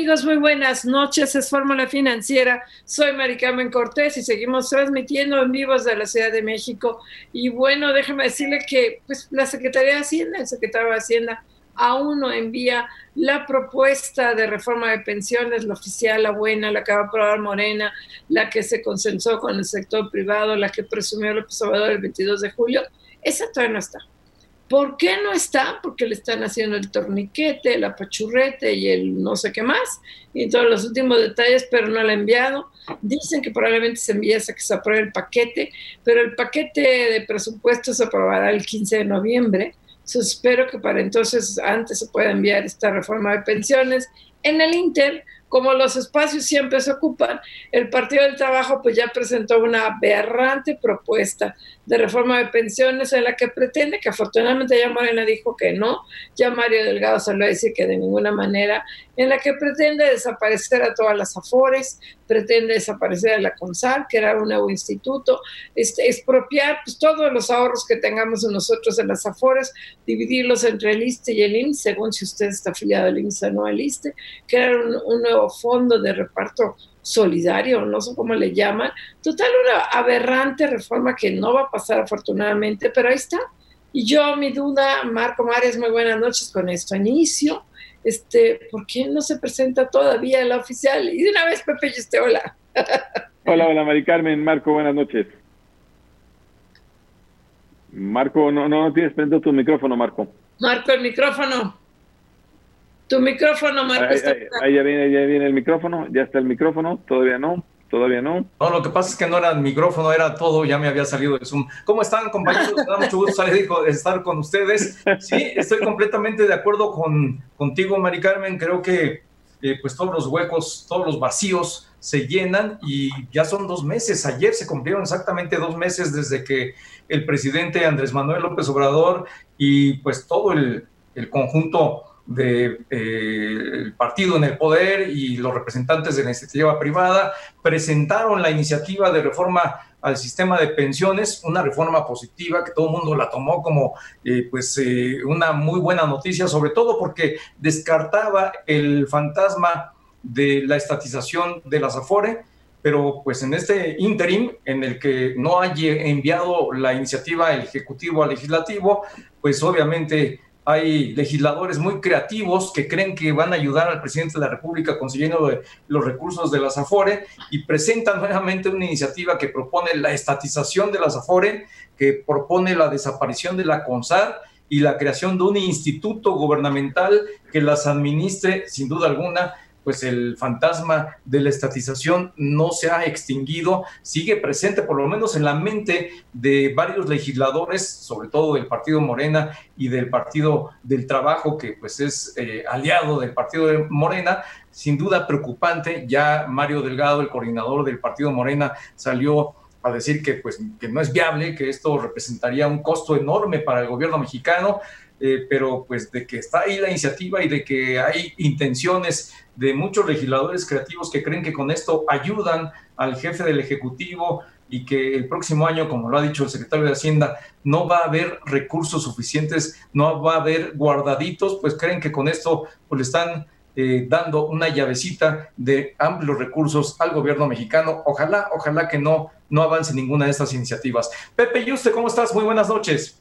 Amigos? Muy buenas noches, es Fórmula Financiera. Soy Maricarmen Cortés y seguimos transmitiendo en vivos de la Ciudad de México. Y bueno, déjeme decirle que pues, la Secretaría de Hacienda, el secretario de Hacienda, aún no envía la propuesta de reforma de pensiones, la oficial, la buena, la que va a aprobar Morena, la que se consensó con el sector privado, la que presumió el Obrador el 22 de julio. Esa todavía no está. ¿Por qué no está? Porque le están haciendo el torniquete, el apachurrete y el no sé qué más, y todos los últimos detalles, pero no lo ha enviado. Dicen que probablemente se envíe hasta que se apruebe el paquete, pero el paquete de presupuestos se aprobará el 15 de noviembre. espero que para entonces antes se pueda enviar esta reforma de pensiones. En el Inter, como los espacios siempre se ocupan, el Partido del Trabajo pues ya presentó una aberrante propuesta de reforma de pensiones en la que pretende, que afortunadamente ya Morena dijo que no, ya Mario Delgado salió a decir que de ninguna manera, en la que pretende desaparecer a todas las AFORES, pretende desaparecer a la CONSAR, crear un nuevo instituto, este, expropiar pues, todos los ahorros que tengamos nosotros en las AFORES, dividirlos entre el ISTE y el IMSS, según si usted está afiliado al IMSS o no al ISTE, crear un, un nuevo fondo de reparto solidario, no sé cómo le llaman. Total, una aberrante reforma que no va a pasar afortunadamente, pero ahí está. Y yo, mi duda, Marco Mares, muy buenas noches con esto. Inicio, este, ¿por qué no se presenta todavía la oficial? Y de una vez, Pepe, y este, hola. hola, hola, Mari Carmen. Marco, buenas noches. Marco, no, no tienes prendido tu micrófono, Marco. Marco, el micrófono. Tu micrófono, Marco. Ahí, ya, viene, ya viene el micrófono, ya está el micrófono, todavía no, todavía no. No, lo que pasa es que no era el micrófono, era todo, ya me había salido de Zoom. ¿Cómo están, compañeros? Me da mucho gusto estar con ustedes. Sí, estoy completamente de acuerdo con, contigo, Mari Carmen. Creo que eh, pues todos los huecos, todos los vacíos se llenan y ya son dos meses. Ayer se cumplieron exactamente dos meses desde que el presidente Andrés Manuel López Obrador y pues todo el, el conjunto del eh, partido en el poder y los representantes de la iniciativa privada presentaron la iniciativa de reforma al sistema de pensiones, una reforma positiva que todo el mundo la tomó como eh, pues eh, una muy buena noticia, sobre todo porque descartaba el fantasma de la estatización de las Afore, pero pues en este interim en el que no haya enviado la iniciativa Ejecutivo al Legislativo, pues obviamente hay legisladores muy creativos que creen que van a ayudar al presidente de la República consiguiendo los recursos de las AFORE y presentan nuevamente una iniciativa que propone la estatización de las AFORE, que propone la desaparición de la CONSAR y la creación de un instituto gubernamental que las administre sin duda alguna pues el fantasma de la estatización no se ha extinguido, sigue presente por lo menos en la mente de varios legisladores, sobre todo del Partido Morena y del Partido del Trabajo, que pues es eh, aliado del Partido de Morena, sin duda preocupante. Ya Mario Delgado, el coordinador del Partido Morena, salió a decir que pues que no es viable, que esto representaría un costo enorme para el gobierno mexicano. Eh, pero pues de que está ahí la iniciativa y de que hay intenciones de muchos legisladores creativos que creen que con esto ayudan al jefe del Ejecutivo y que el próximo año, como lo ha dicho el secretario de Hacienda, no va a haber recursos suficientes, no va a haber guardaditos, pues creen que con esto pues, le están eh, dando una llavecita de amplios recursos al gobierno mexicano. Ojalá, ojalá que no, no avance ninguna de estas iniciativas. Pepe ¿y usted ¿cómo estás? Muy buenas noches.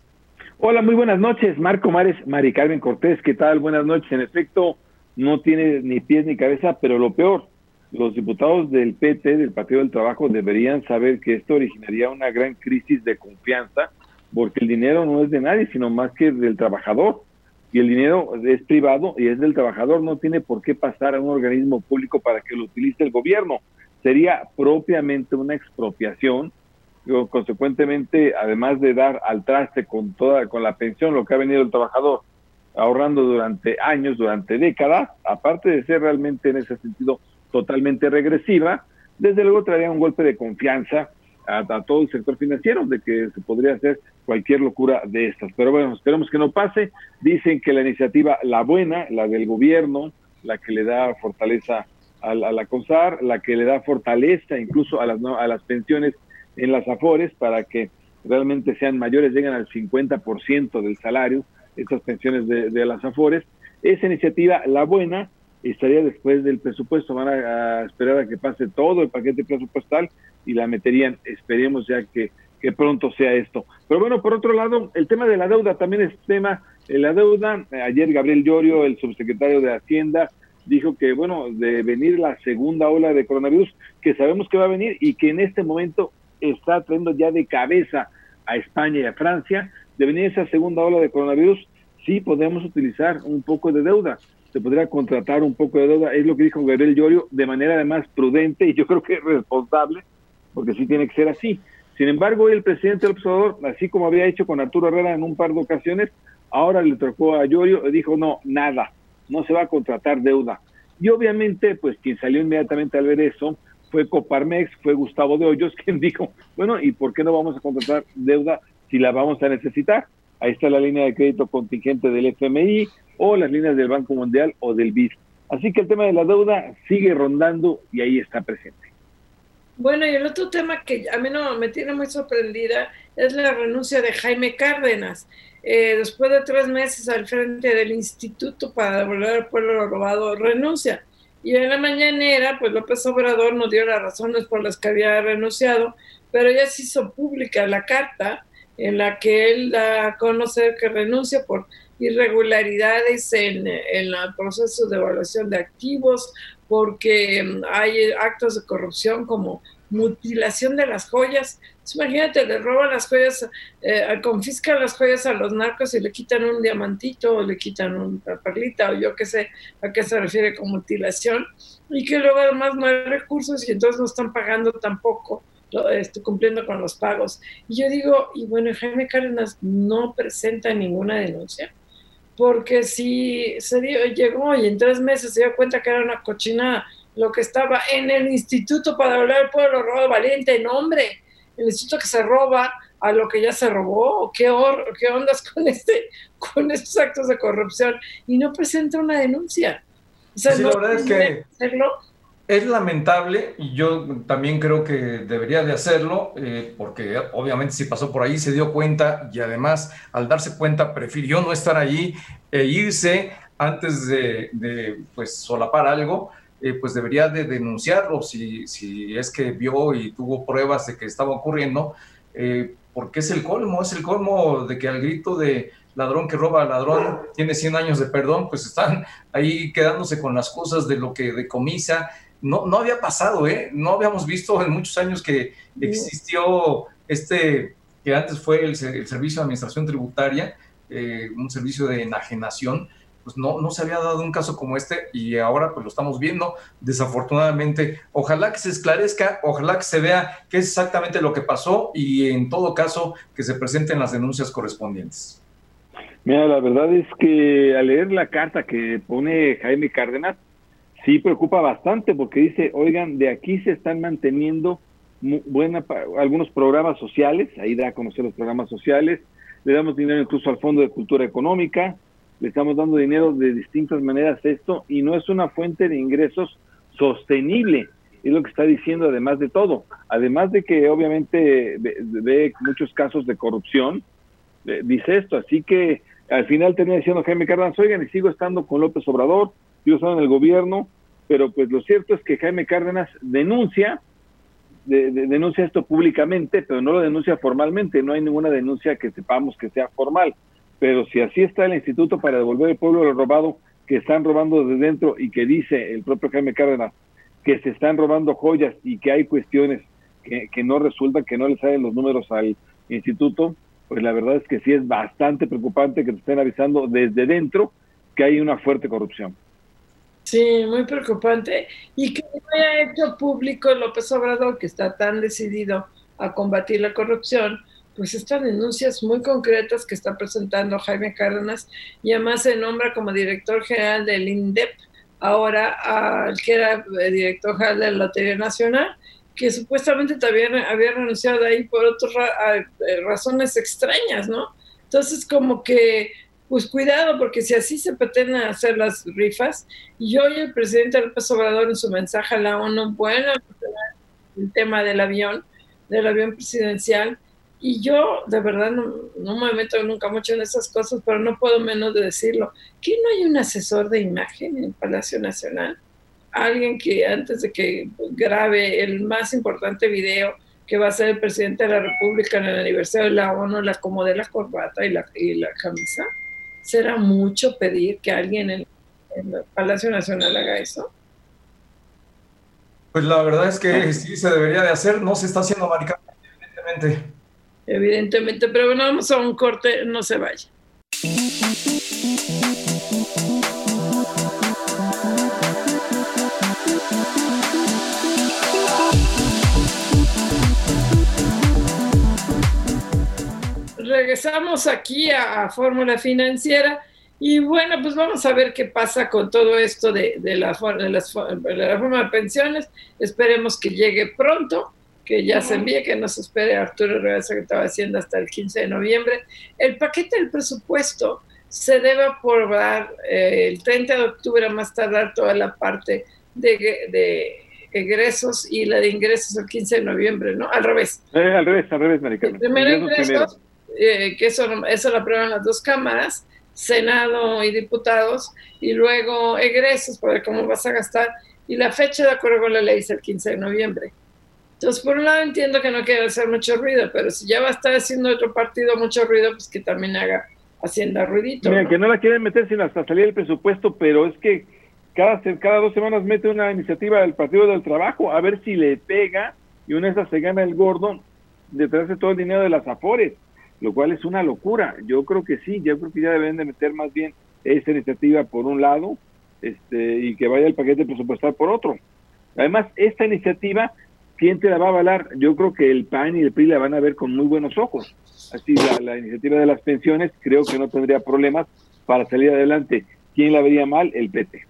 Hola, muy buenas noches. Marco Mares, Mari Carmen Cortés, ¿qué tal? Buenas noches. En efecto, no tiene ni pies ni cabeza, pero lo peor, los diputados del PT, del Partido del Trabajo, deberían saber que esto originaría una gran crisis de confianza, porque el dinero no es de nadie, sino más que del trabajador. Y el dinero es privado y es del trabajador, no tiene por qué pasar a un organismo público para que lo utilice el gobierno. Sería propiamente una expropiación consecuentemente, además de dar al traste con toda, con la pensión, lo que ha venido el trabajador ahorrando durante años, durante décadas, aparte de ser realmente en ese sentido totalmente regresiva, desde luego traería un golpe de confianza a, todo el sector financiero de que se podría hacer cualquier locura de estas. Pero bueno, esperemos que no pase. Dicen que la iniciativa, la buena, la del gobierno, la que le da fortaleza a, la CONSAR, la que le da fortaleza incluso a las, a las pensiones en las AFORES para que realmente sean mayores, lleguen al 50% del salario, estas pensiones de, las AFORES. Esa iniciativa, la buena, estaría después del presupuesto. Van a, esperar a que pase todo el paquete presupuestal y la meterían. Esperemos ya que, que pronto sea esto. Pero bueno, por otro lado, el tema de la deuda también es tema. La deuda, ayer Gabriel Llorio, el subsecretario de Hacienda, dijo que, bueno, de venir la segunda ola de coronavirus, que sabemos que va a venir y que en este momento está trayendo ya de cabeza a España y a Francia, de venir esa segunda ola de coronavirus, sí podemos utilizar un poco de deuda, se podría contratar un poco de deuda, es lo que dijo Gabriel Llorio, de manera además prudente y yo creo que responsable, porque sí tiene que ser así. Sin embargo, el presidente del observador, así como había hecho con Arturo Herrera en un par de ocasiones, ahora le tocó a Llorio y dijo, no, nada, no se va a contratar deuda. Y obviamente, pues quien salió inmediatamente al ver eso fue Coparmex, fue Gustavo de Hoyos, quien dijo, bueno, ¿y por qué no vamos a contratar deuda si la vamos a necesitar? Ahí está la línea de crédito contingente del FMI o las líneas del Banco Mundial o del BID. Así que el tema de la deuda sigue rondando y ahí está presente. Bueno, y el otro tema que a mí no me tiene muy sorprendida es la renuncia de Jaime Cárdenas. Eh, después de tres meses al frente del Instituto para devolver al pueblo robado, renuncia. Y en la mañanera, pues López Obrador nos dio las razones por las que había renunciado, pero ya se hizo pública la carta en la que él da a conocer que renuncia por irregularidades en, el proceso de evaluación de activos, porque mm, hay actos de corrupción como mutilación de las joyas. Imagínate, le roban las joyas, eh, confiscan las joyas a los narcos y le quitan un diamantito o le quitan una perlita o yo qué sé a qué se refiere con mutilación y que luego además no hay recursos y entonces no están pagando tampoco, estoy cumpliendo con los pagos. Y yo digo, y bueno, Jaime Cárdenas no presenta ninguna denuncia porque si se dio, llegó y en tres meses se dio cuenta que era una cochinada lo que estaba en el Instituto para hablar del pueblo robado valiente, nombre, el instituto que se roba a lo que ya se robó, qué, qué ondas con este, con estos actos de corrupción, y no presenta una denuncia. O sea, la verdad es que es lamentable, y yo también creo que debería de hacerlo, eh, porque obviamente si pasó por ahí se dio cuenta, y además al darse cuenta prefirió no estar allí e irse antes de, de pues solapar algo, eh, pues debería de denunciarlo si, si es que vio y tuvo pruebas de que estaba ocurriendo, eh, porque es el colmo, es el colmo de que al grito de ladrón que roba al ladrón tiene 100 años de perdón, pues están ahí quedándose con las cosas de lo que decomisa. No, no había pasado, ¿eh? No habíamos visto en muchos años que existió este, que antes fue el, Servicio de Administración Tributaria, eh, un servicio de enajenación, pues no, no se había dado un caso como este y ahora pues lo estamos viendo, desafortunadamente. Ojalá que se esclarezca, ojalá que se vea qué es exactamente lo que pasó y en todo caso que se presenten las denuncias correspondientes. Mira, la verdad es que al leer la carta que pone Jaime Cárdenas, sí preocupa bastante porque dice, oigan, de aquí se están manteniendo buena, algunos programas sociales, ahí da a conocer los programas sociales, le damos dinero incluso al Fondo de Cultura Económica, le estamos dando dinero de distintas maneras esto y no es una fuente de ingresos sostenible, es lo que está diciendo además de todo, además de que obviamente ve, muchos casos de corrupción, dice esto, así que al final termina diciendo Jaime Cárdenas, oigan, y sigo estando con López Obrador, sigo estando en el gobierno, pero pues lo cierto es que Jaime Cárdenas denuncia, denuncia esto públicamente, pero no lo denuncia formalmente, no hay ninguna denuncia que sepamos que sea formal pero si así está el instituto para devolver el pueblo lo robado, que están robando desde dentro y que dice el propio Jaime Cárdenas que se están robando joyas y que hay cuestiones que, que no resultan, que no le salen los números al instituto, pues la verdad es que sí es bastante preocupante que te estén avisando desde dentro que hay una fuerte corrupción. Sí, muy preocupante. Y que no haya hecho público López Obrador, que está tan decidido a combatir la corrupción, pues estas denuncias muy concretas que está presentando Jaime Cárdenas y además se nombra como director general del INDEP, ahora al que era eh, director general de la Lotería Nacional, que supuestamente también había renunciado ahí por otras eh, razones extrañas, ¿no? Entonces, como que, pues cuidado, porque si así se pretenden hacer las rifas, y hoy el presidente López Obrador en su mensaje a la ONU, bueno, el tema del avión, del avión presidencial, y yo de verdad no, me meto nunca mucho en esas cosas, pero no puedo menos de decirlo. ¿Que no hay un asesor de imagen en el Palacio Nacional? alguien que antes de que grabe el más importante video que va a ser el presidente de la República en el aniversario de la ONU, la acomode la corbata y la, y la camisa. ¿Será mucho pedir que alguien en, el Palacio Nacional haga eso? Pues la verdad es que sí se debería de hacer, no se está haciendo maricón, evidentemente. Evidentemente, pero bueno, vamos a un corte, no se vaya. regresamos aquí a, Fórmula Financiera y bueno, pues vamos a ver qué pasa con todo esto de, la, de, de la reforma de pensiones. Esperemos que llegue pronto, que ya se envíe, que nos espere Arturo Rivera, secretario de Hacienda, hasta el 15 de noviembre. El paquete del presupuesto se debe aprobar eh, el 30 de octubre, a más tardar toda la parte de, de egresos y la de ingresos el 15 de noviembre, ¿no? Al revés. Eh, al revés, al revés, Maricano. Primero ingresos, eh, que eso, eso lo aprueban las dos cámaras, Senado y diputados, y luego egresos para ver cómo vas a gastar, y la fecha de acuerdo con la ley es el 15 de noviembre. Entonces, por un lado entiendo que no quiere hacer mucho ruido, pero si ya va a estar haciendo otro partido mucho ruido, pues que también haga Hacienda ruidito. Mira, que no la quieren meter sin hasta salir el presupuesto, pero es que cada, cada dos semanas mete una iniciativa del Partido del Trabajo a ver si le pega y una de esas se gana el gordo detrás de todo el dinero de las afores lo cual es una locura. Yo creo que sí, yo creo que ya deben de meter más bien esta iniciativa por un lado este, y que vaya el paquete presupuestal por otro. Además, esta iniciativa, ¿quién te la va a avalar? Yo creo que el PAN y el PRI la van a ver con muy buenos ojos. Así, la, la iniciativa de las pensiones creo que no tendría problemas para salir adelante. ¿Quién la vería mal? El PT.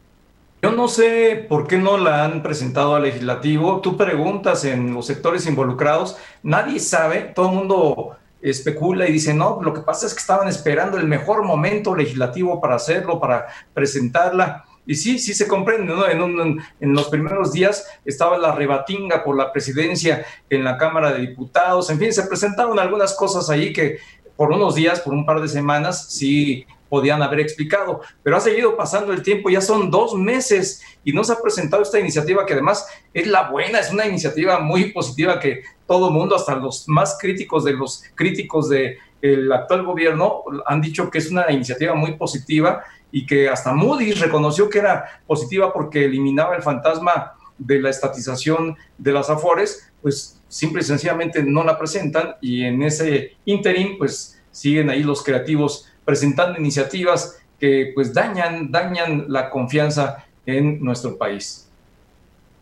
Yo no sé por qué no la han presentado al legislativo. Tú preguntas en los sectores involucrados, nadie sabe, todo el mundo especula y dice, no, lo que pasa es que estaban esperando el mejor momento legislativo para hacerlo, para presentarla. Y sí, sí se comprende, ¿no? En, los primeros días estaba la rebatinga por la presidencia en la Cámara de Diputados, en fin, se presentaron algunas cosas ahí que por unos días, por un par de semanas, sí podían haber explicado, pero ha seguido pasando el tiempo, ya son dos meses y no se ha presentado esta iniciativa que además es la buena, es una iniciativa muy positiva que todo mundo, hasta los más críticos de los críticos del el actual gobierno, han dicho que es una iniciativa muy positiva y que hasta Moody's reconoció que era positiva porque eliminaba el fantasma de la estatización de las afores, pues simple y sencillamente no la presentan y en ese interín pues siguen ahí los creativos presentando iniciativas que pues dañan, dañan la confianza en nuestro país.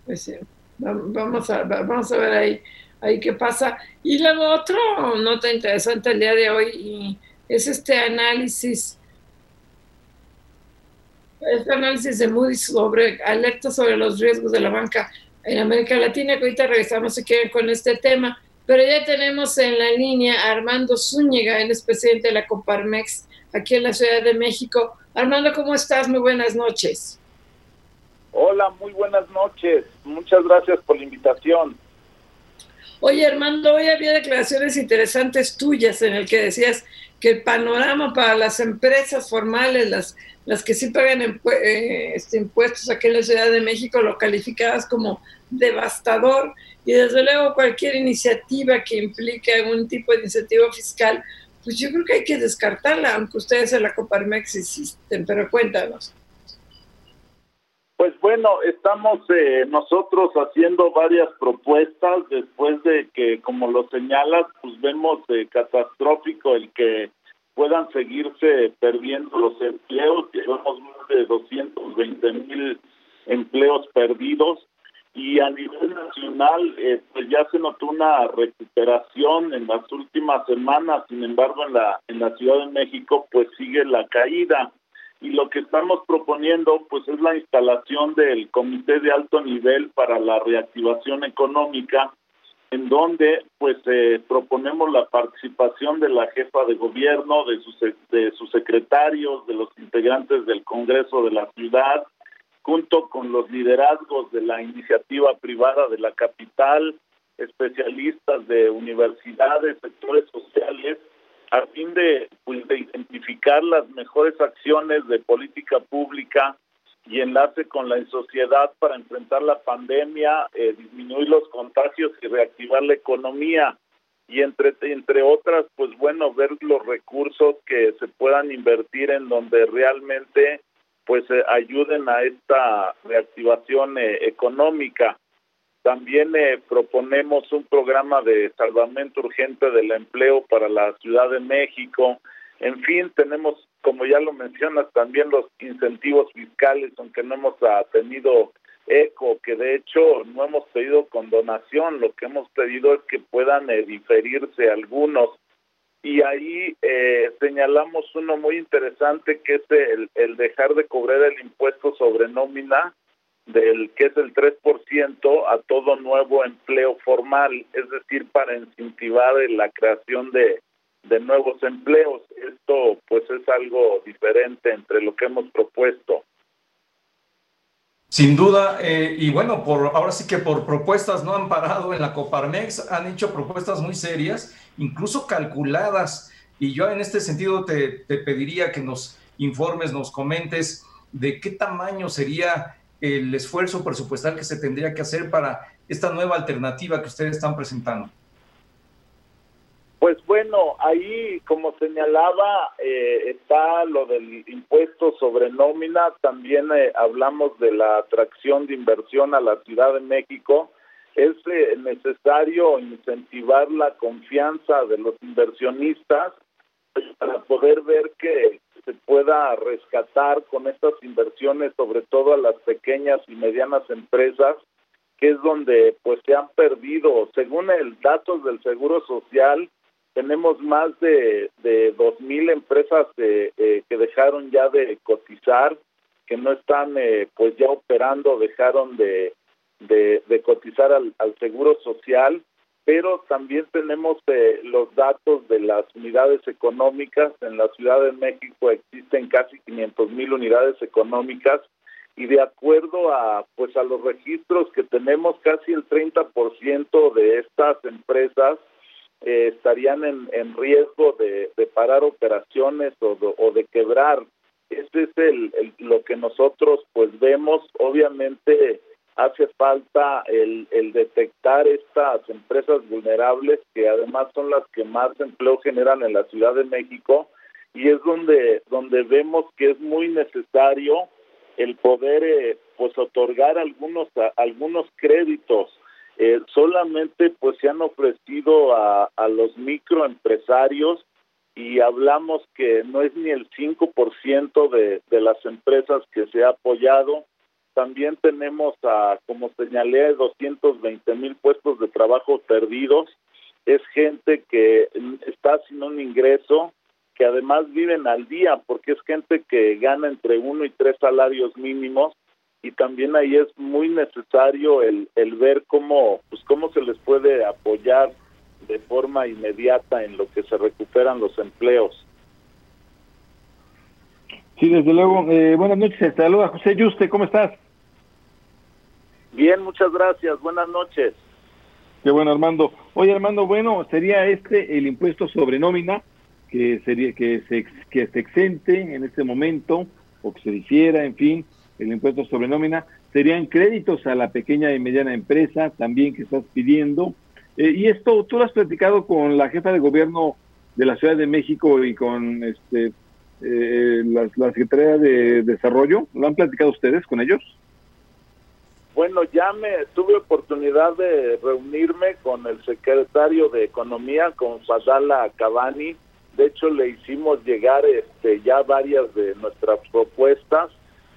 Pues sí, vamos a, vamos a ver ahí, ahí qué pasa. Y luego otro nota interesante el día de hoy es este análisis, este análisis de Moody's sobre alerta sobre los riesgos de la banca en América Latina, que ahorita regresamos si quieren con este tema. Pero ya tenemos en la línea a Armando Zúñiga, él es presidente de la Coparmex aquí en la Ciudad de México. Armando, ¿cómo estás? Muy buenas noches. Hola, muy buenas noches. Muchas gracias por la invitación. Oye, Armando, hoy había declaraciones interesantes tuyas en el que decías que el panorama para las empresas formales, las, las que sí pagan eh, este, impuestos aquí en la Ciudad de México, lo calificabas como devastador y desde luego cualquier iniciativa que implique algún tipo de iniciativa fiscal pues yo creo que hay que descartarla, aunque ustedes en la Coparmex existen, pero cuéntanos. Bueno, estamos eh, nosotros haciendo varias propuestas después de que, como lo señalas, pues vemos eh, catastrófico el que puedan seguirse perdiendo los empleos. Llevamos más de 220 mil empleos perdidos. Y a nivel nacional eh, pues ya se notó una recuperación en las últimas semanas, sin embargo en la en la Ciudad de México pues sigue la caída y lo que estamos proponiendo pues es la instalación del comité de alto nivel para la reactivación económica en donde pues eh, proponemos la participación de la jefa de gobierno, de sus de sus secretarios, de los integrantes del Congreso de la ciudad, junto con los liderazgos de la iniciativa privada de la capital, especialistas de universidades, sectores sociales, a fin de, pues, de identificar las mejores acciones de política pública y enlace con la sociedad para enfrentar la pandemia, eh, disminuir los contagios y reactivar la economía. Y entre, entre otras, pues bueno, ver los recursos que se puedan invertir en donde realmente pues eh, ayuden a esta reactivación eh, económica. También eh, proponemos un programa de salvamento urgente del empleo para la Ciudad de México. En fin, tenemos, como ya lo mencionas, también los incentivos fiscales, aunque no hemos tenido eco, que de hecho no hemos pedido condonación, lo que hemos pedido es que puedan diferirse algunos y ahí eh, señalamos uno muy interesante que es el, el, dejar de cobrar el impuesto sobre nómina del que es el 3% a todo nuevo empleo formal, es decir, para incentivar la creación de, de nuevos empleos. Esto pues es algo diferente entre lo que hemos propuesto. Sin duda, eh, y bueno, por ahora sí que por propuestas no han parado en la Coparmex, han hecho propuestas muy serias, incluso calculadas, y yo en este sentido te, te pediría que nos informes, nos comentes de qué tamaño sería el esfuerzo presupuestal que se tendría que hacer para esta nueva alternativa que ustedes están presentando. Pues bueno, ahí como señalaba eh, está lo del impuesto sobre nómina, también eh, hablamos de la atracción de inversión a la Ciudad de México. Es eh, necesario incentivar la confianza de los inversionistas para poder ver que se pueda rescatar con estas inversiones, sobre todo a las pequeñas y medianas empresas, que es donde pues se han perdido, según el datos del Seguro Social, tenemos más de, de 2.000 empresas eh, eh, que dejaron ya de cotizar, que no están eh, pues ya operando, dejaron de, de, cotizar al, seguro social, pero también tenemos los datos de las unidades económicas. En la Ciudad de México existen casi 500 mil unidades económicas y de acuerdo a pues a los registros que tenemos casi el 30% de estas empresas eh, estarían en, en riesgo de, parar operaciones o de, o de quebrar. Ese es el, lo que nosotros pues vemos. Obviamente hace falta el, el detectar estas empresas vulnerables que además son las que más empleo generan en la Ciudad de México y es donde donde vemos que es muy necesario el poder eh, pues otorgar algunos algunos créditos eh, solamente pues se han ofrecido a, a los microempresarios y hablamos que no es ni el 5% de, de las empresas que se ha apoyado. También tenemos, a, como señalé, 220 mil puestos de trabajo perdidos. Es gente que está sin un ingreso, que además viven al día, porque es gente que gana entre uno y tres salarios mínimos y también ahí es muy necesario el, el ver cómo pues cómo se les puede apoyar de forma inmediata en lo que se recuperan los empleos. Sí, desde luego. Eh, buenas noches, luego. José Yuste, ¿cómo estás? Bien, muchas gracias. Buenas noches. Qué bueno, Armando. Oye, Armando, bueno, sería este el impuesto sobre nómina que sería que se que se exente en este momento o que se hiciera, en fin, el impuesto sobre nómina, serían créditos a la pequeña y mediana empresa también que estás pidiendo. Eh, y esto, tú lo has platicado con la jefa de gobierno de la Ciudad de México y con este eh, la, la, Secretaría de Desarrollo. ¿Lo han platicado ustedes con ellos? Bueno, ya me tuve oportunidad de reunirme con el secretario de Economía, con Fadala Cavani. De hecho, le hicimos llegar este, ya varias de nuestras propuestas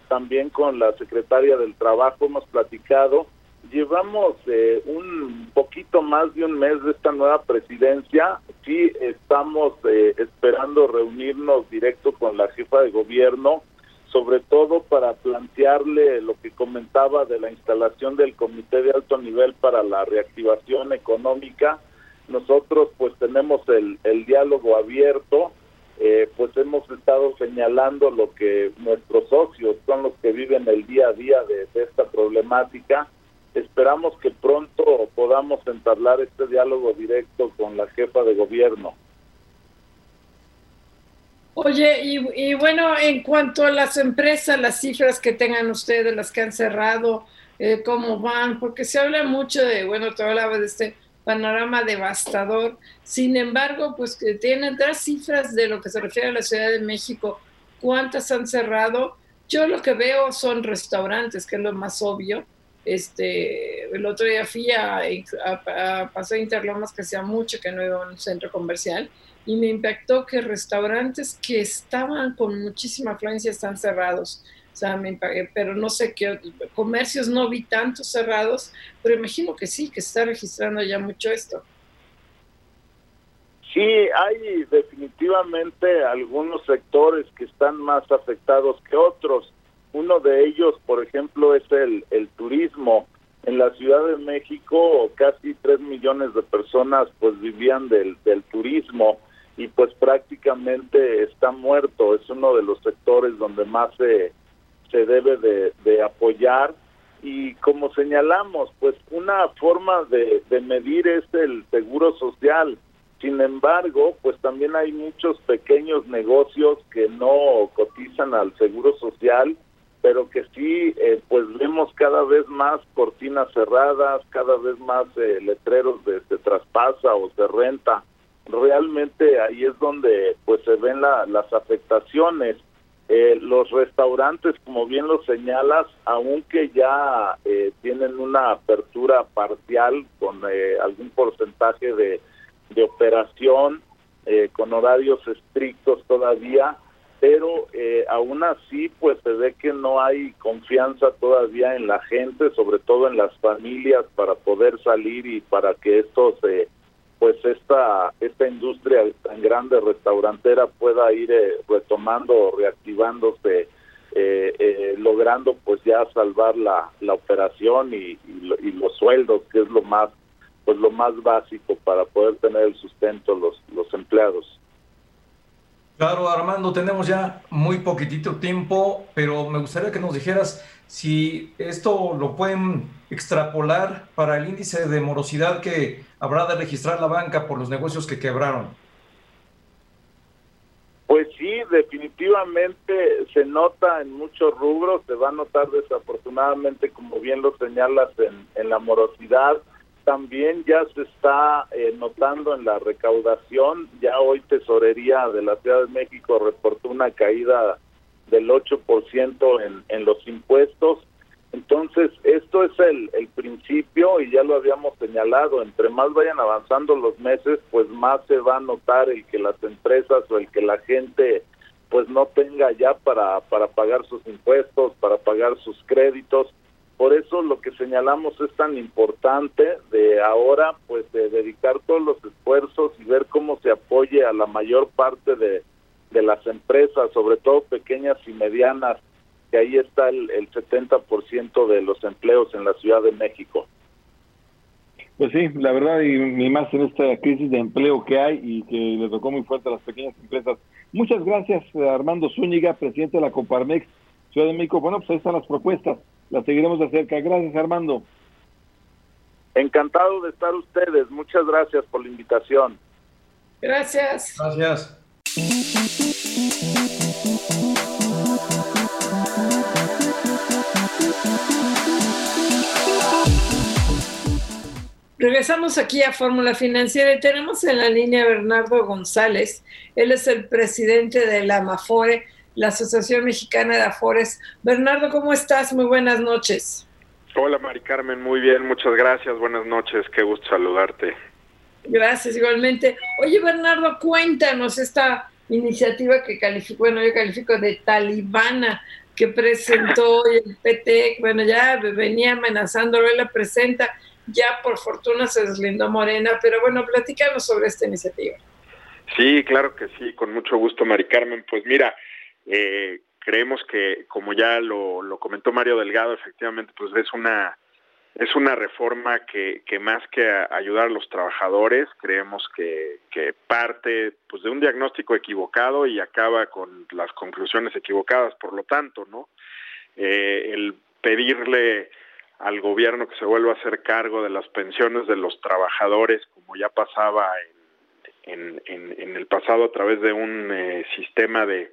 también con la secretaria del Trabajo hemos platicado. llevamos eh, un poquito más de un mes de esta nueva presidencia. Sí, estamos eh, esperando reunirnos directo con la jefa de gobierno, sobre todo para plantearle lo que comentaba de la instalación del Comité de Alto Nivel para la Reactivación Económica. Nosotros pues tenemos el, el diálogo abierto eh, pues hemos estado señalando lo que nuestros socios son los que viven el día a día de, esta problemática. Esperamos que pronto podamos entablar este diálogo directo con la jefa de gobierno. Oye, y, bueno, en cuanto a las empresas, las cifras que tengan ustedes, las que han cerrado, eh, cómo van, porque se habla mucho de, bueno, te hablaba de este panorama devastador. Sin embargo, pues que tienen tres cifras de lo que se refiere a la Ciudad de México. ¿Cuántas han cerrado? Yo lo que veo son restaurantes, que es lo más obvio. Este, el otro día fui a, a, a Interlomas, que hacía mucho que no iba a un centro comercial, y me impactó que restaurantes que estaban con muchísima afluencia están cerrados sea, me pero no sé qué, comercios no vi tantos cerrados, pero imagino que sí, que está registrando ya mucho esto. Sí, hay definitivamente algunos sectores que están más afectados que otros. Uno de ellos, por ejemplo, es el, el turismo. En la Ciudad de México casi tres millones de personas pues vivían del, del turismo y pues prácticamente está muerto. Es uno de los sectores donde más se, se debe de, apoyar y como señalamos, pues una forma de, de medir es el seguro social. Sin embargo, pues también hay muchos pequeños negocios que no cotizan al seguro social, pero que sí, eh, pues vemos cada vez más cortinas cerradas, cada vez más eh, letreros de se traspasa o se renta. Realmente ahí es donde pues se ven las afectaciones. Eh, los restaurantes, como bien lo señalas, aunque ya eh, tienen una apertura parcial con eh, algún porcentaje de, de operación, con horarios estrictos todavía, pero aún así pues se ve que no hay confianza todavía en la gente, sobre todo en las familias, para poder salir y para que esto se pues esta esta industria tan grande restaurantera pueda ir eh, retomando reactivándose eh, eh, logrando pues ya salvar la, la operación y, y, los sueldos que es lo más pues lo más básico para poder tener el sustento los los empleados. Claro Armando tenemos ya muy poquitito tiempo pero me gustaría que nos dijeras si esto lo pueden extrapolar para el índice de morosidad que habrá de registrar la banca por los negocios que quebraron? Pues sí, definitivamente se nota en muchos rubros, se va a notar desafortunadamente, como bien lo señalas, en, la morosidad. También ya se está eh, notando en la recaudación, ya hoy Tesorería de la Ciudad de México reportó una caída del 8% en, en los impuestos entonces, esto es el, el principio y ya lo habíamos señalado, entre más vayan avanzando los meses, pues más se va a notar el que las empresas o el que la gente pues no tenga ya para, para pagar sus impuestos, para pagar sus créditos. Por eso lo que señalamos es tan importante de ahora pues de dedicar todos los esfuerzos y ver cómo se apoye a la mayor parte de, de las empresas, sobre todo pequeñas y medianas, que ahí está el, el 70% de los empleos en la Ciudad de México. Pues sí, la verdad, y, más en esta crisis de empleo que hay y que le tocó muy fuerte a las pequeñas empresas. Muchas gracias, Armando Zúñiga, presidente de la Coparmex Ciudad de México. Bueno, pues ahí están las propuestas, las seguiremos de cerca. Gracias, Armando. Encantado de estar ustedes. Muchas gracias por la invitación. Gracias. Gracias. Regresamos aquí a Fórmula Financiera y tenemos en la línea a Bernardo González. Él es el presidente de la AMAFORE, la Asociación Mexicana de Afores. Bernardo, ¿cómo estás? Muy buenas noches. Hola, Mari Carmen, muy bien, muchas gracias. Buenas noches, qué gusto saludarte. Gracias, igualmente. Oye, Bernardo, cuéntanos esta iniciativa que califico, bueno, yo califico de talibana que presentó el PT, bueno, ya venía amenazándolo, él la presenta, ya por fortuna se deslindó Morena, pero bueno, platícanos sobre esta iniciativa. Sí, claro que sí, con mucho gusto, Mari Carmen. Pues mira, eh, creemos que, como ya lo, lo comentó Mario Delgado, efectivamente, pues es una es una reforma que, que más que ayudar a los trabajadores, creemos que, que parte pues, de un diagnóstico equivocado y acaba con las conclusiones equivocadas, por lo tanto, ¿no? Eh, el pedirle al gobierno que se vuelva a hacer cargo de las pensiones de los trabajadores, como ya pasaba en, en, el pasado a través de un eh, sistema de,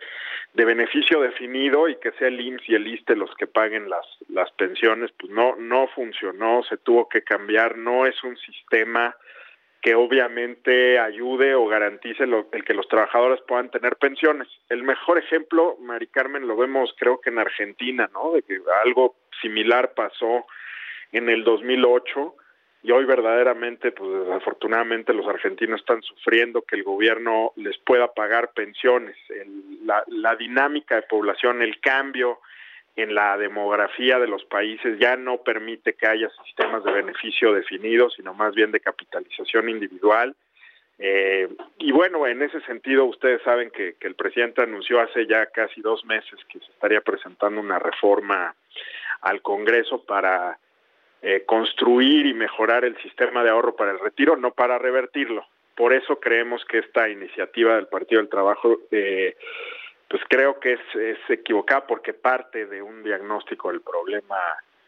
beneficio definido y que sea el IMSS y el ISTE los que paguen las, las pensiones, pues no, no funcionó, se tuvo que cambiar, no es un sistema que obviamente ayude o garantice lo, el que los trabajadores puedan tener pensiones. El mejor ejemplo, Mari Carmen, lo vemos creo que en Argentina, ¿no? De que algo similar pasó en el 2008 y hoy verdaderamente, pues desafortunadamente los argentinos están sufriendo que el gobierno les pueda pagar pensiones. la, la dinámica de población, el cambio en la demografía de los países ya no permite que haya sistemas de beneficio definidos, sino más bien de capitalización individual. Eh, y bueno, en ese sentido, ustedes saben que, que, el presidente anunció hace ya casi dos meses que se estaría presentando una reforma al Congreso para eh, construir y mejorar el sistema de ahorro para el retiro, no para revertirlo. Por eso creemos que esta iniciativa del Partido del Trabajo eh, pues creo que es, es equivocada porque parte de un diagnóstico del problema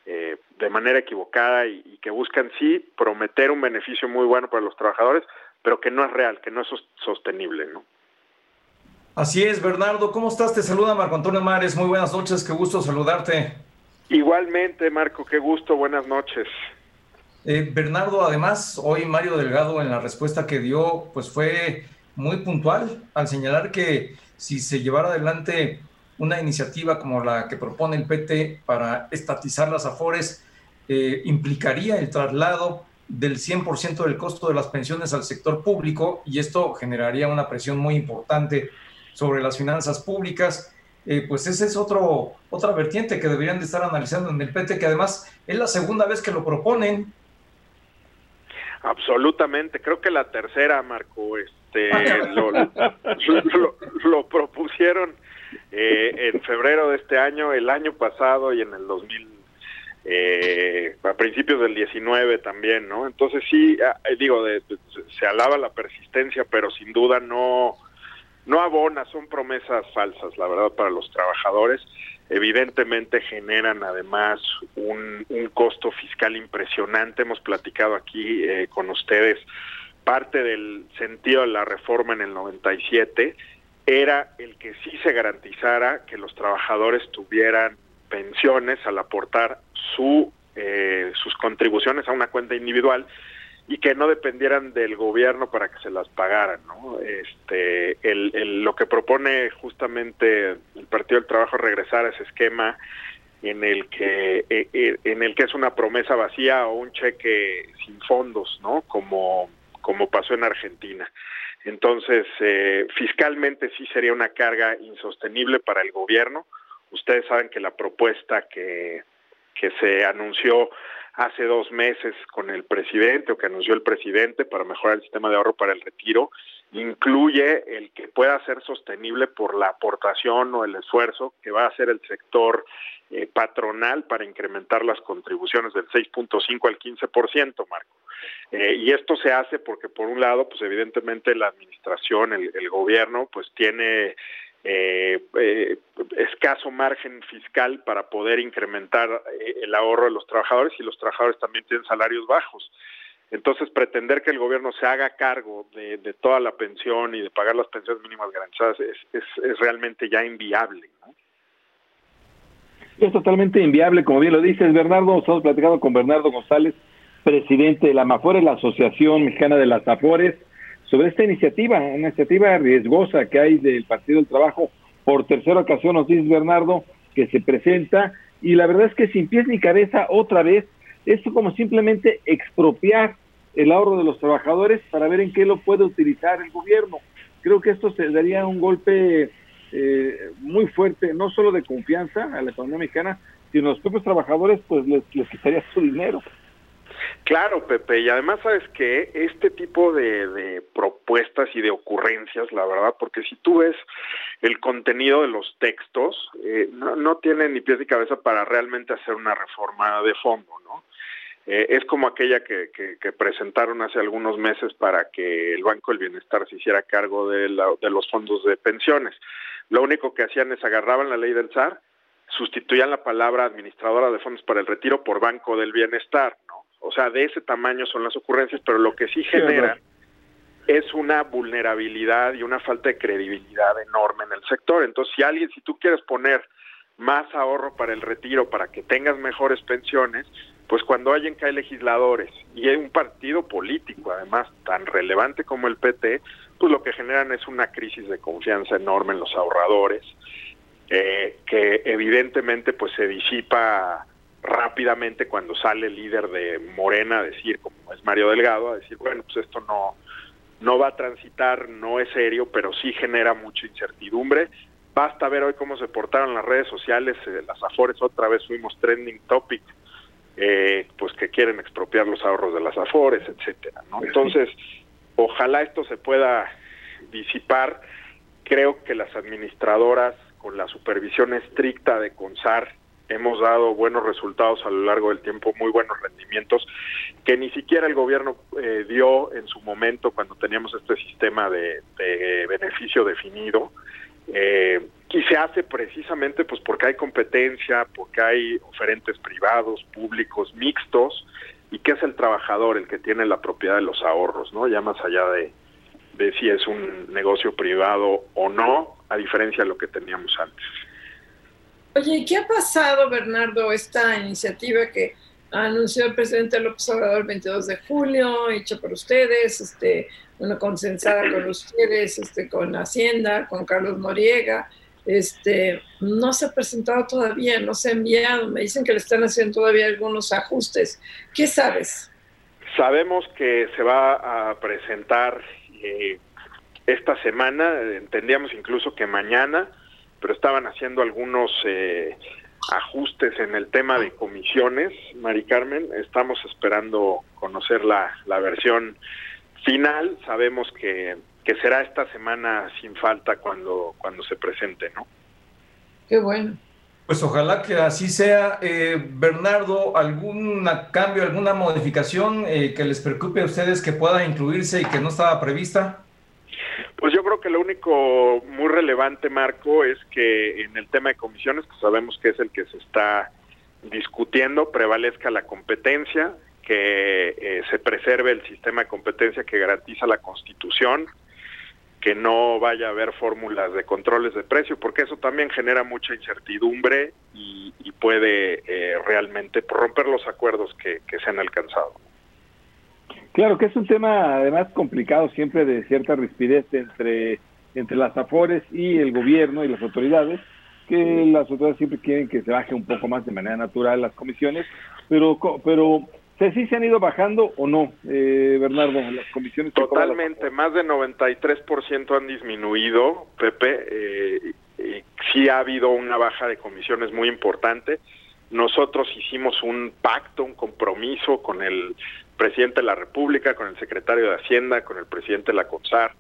eh, de manera equivocada y, y, que buscan sí prometer un beneficio muy bueno para los trabajadores, pero que no es real, que no es sostenible, ¿no? Así es, Bernardo. ¿Cómo estás? Te saluda Marco Antonio Mares. Muy buenas noches, qué gusto saludarte. Igualmente, Marco, qué gusto, buenas noches. Eh, Bernardo, además, hoy Mario Delgado en la respuesta que dio, pues fue muy puntual al señalar que si se llevara adelante una iniciativa como la que propone el PT para estatizar las afores, eh, implicaría el traslado del 100% del costo de las pensiones al sector público y esto generaría una presión muy importante sobre las finanzas públicas. Eh, pues esa es otro, otra vertiente que deberían de estar analizando en el PT, que además es la segunda vez que lo proponen. Absolutamente, creo que la tercera, Marco, este, lo, lo, lo, propusieron eh, en febrero de este año, el año pasado y en el 2000, eh, a principios del 19 también, ¿no? Entonces sí, digo, de, de, se alaba la persistencia, pero sin duda no, no abona, son promesas falsas, la verdad, para los trabajadores. Evidentemente generan además un, costo fiscal impresionante. Hemos platicado aquí eh, con ustedes parte del sentido de la reforma en el 97 era el que sí se garantizara que los trabajadores tuvieran pensiones al aportar su, eh, sus contribuciones a una cuenta individual y que no dependieran del gobierno para que se las pagaran, ¿no? Este, el, el, lo que propone justamente el Partido del Trabajo es regresar a ese esquema en el que eh, eh, en el que es una promesa vacía o un cheque sin fondos, ¿no? Como como pasó en Argentina. Entonces, eh, fiscalmente sí sería una carga insostenible para el gobierno. Ustedes saben que la propuesta que, que se anunció hace dos meses con el presidente o que anunció el presidente para mejorar el sistema de ahorro para el retiro incluye el que pueda ser sostenible por la aportación o el esfuerzo que va a hacer el sector eh, patronal para incrementar las contribuciones del 6.5 al 15%, Marco. Eh, y esto se hace porque, por un lado, pues evidentemente la administración, el, el gobierno, pues tiene eh, eh, escaso margen fiscal para poder incrementar eh, el ahorro de los trabajadores y los trabajadores también tienen salarios bajos. Entonces, pretender que el gobierno se haga cargo de, de toda la pensión y de pagar las pensiones mínimas garantizadas es, es, realmente ya inviable. ¿no? Es totalmente inviable, como bien lo dices, Bernardo. Estamos platicando con Bernardo González, presidente de la MAFORES, la Asociación Mexicana de las AFORES sobre esta iniciativa, una iniciativa riesgosa que hay del Partido del Trabajo. Por tercera ocasión nos dice Bernardo que se presenta y la verdad es que sin pies ni cabeza otra vez, esto como simplemente expropiar el ahorro de los trabajadores para ver en qué lo puede utilizar el gobierno. Creo que esto se daría un golpe eh, muy fuerte, no solo de confianza a la economía mexicana, sino a los propios trabajadores, pues les quitaría su dinero. Claro, Pepe, y además sabes que este tipo de, propuestas y de ocurrencias, la verdad, porque si tú ves el contenido de los textos, eh, no, no tienen ni pies ni cabeza para realmente hacer una reforma de fondo, ¿no? Eh, es como aquella que, que, presentaron hace algunos meses para que el Banco del Bienestar se hiciera cargo de, de los fondos de pensiones. Lo único que hacían es agarraban la ley del SAR, sustituían la palabra administradora de fondos para el retiro por Banco del Bienestar, ¿no? O sea, de ese tamaño son las ocurrencias, pero lo que sí generan es una vulnerabilidad y una falta de credibilidad enorme en el sector. Entonces, si alguien, si tú quieres poner más ahorro para el retiro, para que tengas mejores pensiones, pues cuando alguien cae legisladores y hay un partido político, además tan relevante como el PT, pues lo que generan es una crisis de confianza enorme en los ahorradores, eh, que evidentemente pues se disipa rápidamente cuando sale el líder de Morena a decir, como es Mario Delgado, a decir, bueno, pues esto no, no va a transitar, no es serio, pero sí genera mucha incertidumbre. Basta ver hoy cómo se portaron las redes sociales, eh, las Afores otra vez fuimos trending topic, eh, pues que quieren expropiar los ahorros de las Afores, etcétera, ¿no? Entonces, ojalá esto se pueda disipar. Creo que las administradoras, con la supervisión estricta de CONSAR, hemos dado buenos resultados a lo largo del tiempo, muy buenos rendimientos, que ni siquiera el gobierno eh, dio en su momento cuando teníamos este sistema de, beneficio definido. Eh, y se hace precisamente pues porque hay competencia, porque hay oferentes privados, públicos, mixtos, y que es el trabajador el que tiene la propiedad de los ahorros, ¿no? Ya más allá de, de si es un negocio privado o no, a diferencia de lo que teníamos antes. Oye, ¿qué ha pasado, Bernardo, esta iniciativa que anunció el presidente López Obrador el 22 de julio, hecha por ustedes, este, bueno, consensada con ustedes, este, con Hacienda, con Carlos Noriega, este, no se ha presentado todavía, no se ha enviado, me dicen que le están haciendo todavía algunos ajustes. ¿Qué sabes? Sabemos que se va a presentar eh, esta semana, entendíamos incluso que mañana, pero estaban haciendo algunos eh, ajustes en el tema de comisiones, Mari Carmen. Estamos esperando conocer la, la versión final. Sabemos que, que será esta semana sin falta cuando, cuando se presente, ¿no? Qué bueno. Pues ojalá que así sea. Eh, Bernardo, ¿algún cambio, alguna modificación eh, que les preocupe a ustedes que pueda incluirse y que no estaba prevista? Pues yo creo que lo único muy relevante, Marco, es que en el tema de comisiones, que sabemos que es el que se está discutiendo, prevalezca la competencia, que eh, se preserve el sistema de competencia que garantiza la Constitución, que no vaya a haber fórmulas de controles de precio, porque eso también genera mucha incertidumbre y, puede eh, realmente romper los acuerdos que se han alcanzado. Claro que es un tema además complicado siempre de cierta rispidez entre, entre las AFORES y el gobierno y las autoridades, que las autoridades siempre quieren que se baje un poco más de manera natural las comisiones, pero, pero ¿sí se han ido bajando o no, eh, Bernardo, las comisiones? Totalmente, más de 93% han disminuido, Pepe, eh, sí ha habido una baja de comisiones muy importante. Nosotros hicimos un pacto, un compromiso con el presidente de la República, con el secretario de Hacienda, con el presidente de la CONSAR,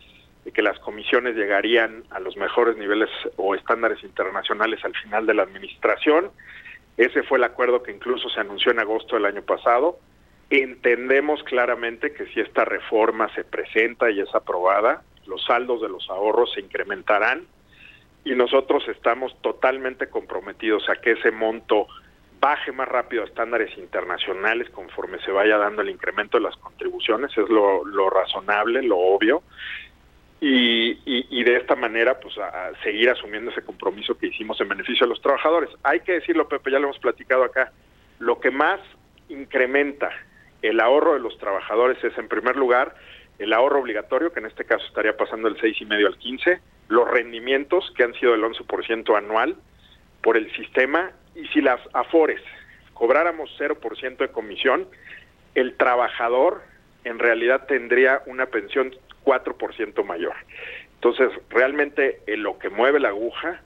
que las comisiones llegarían a los mejores niveles o estándares internacionales al final de la administración. Ese fue el acuerdo que incluso se anunció en agosto del año pasado. Entendemos claramente que si esta reforma se presenta y es aprobada, los saldos de los ahorros se incrementarán y nosotros estamos totalmente comprometidos a que ese monto baje más rápido a estándares internacionales conforme se vaya dando el incremento de las contribuciones, es lo, razonable, lo obvio, y, y, de esta manera pues a, seguir asumiendo ese compromiso que hicimos en beneficio de los trabajadores. Hay que decirlo, Pepe, ya lo hemos platicado acá, lo que más incrementa el ahorro de los trabajadores es en primer lugar el ahorro obligatorio, que en este caso estaría pasando del seis y medio al 15, los rendimientos que han sido del 11% anual por el sistema y si las AFORES cobráramos 0% de comisión, el trabajador en realidad tendría una pensión 4% mayor. Entonces, realmente eh, lo que mueve la aguja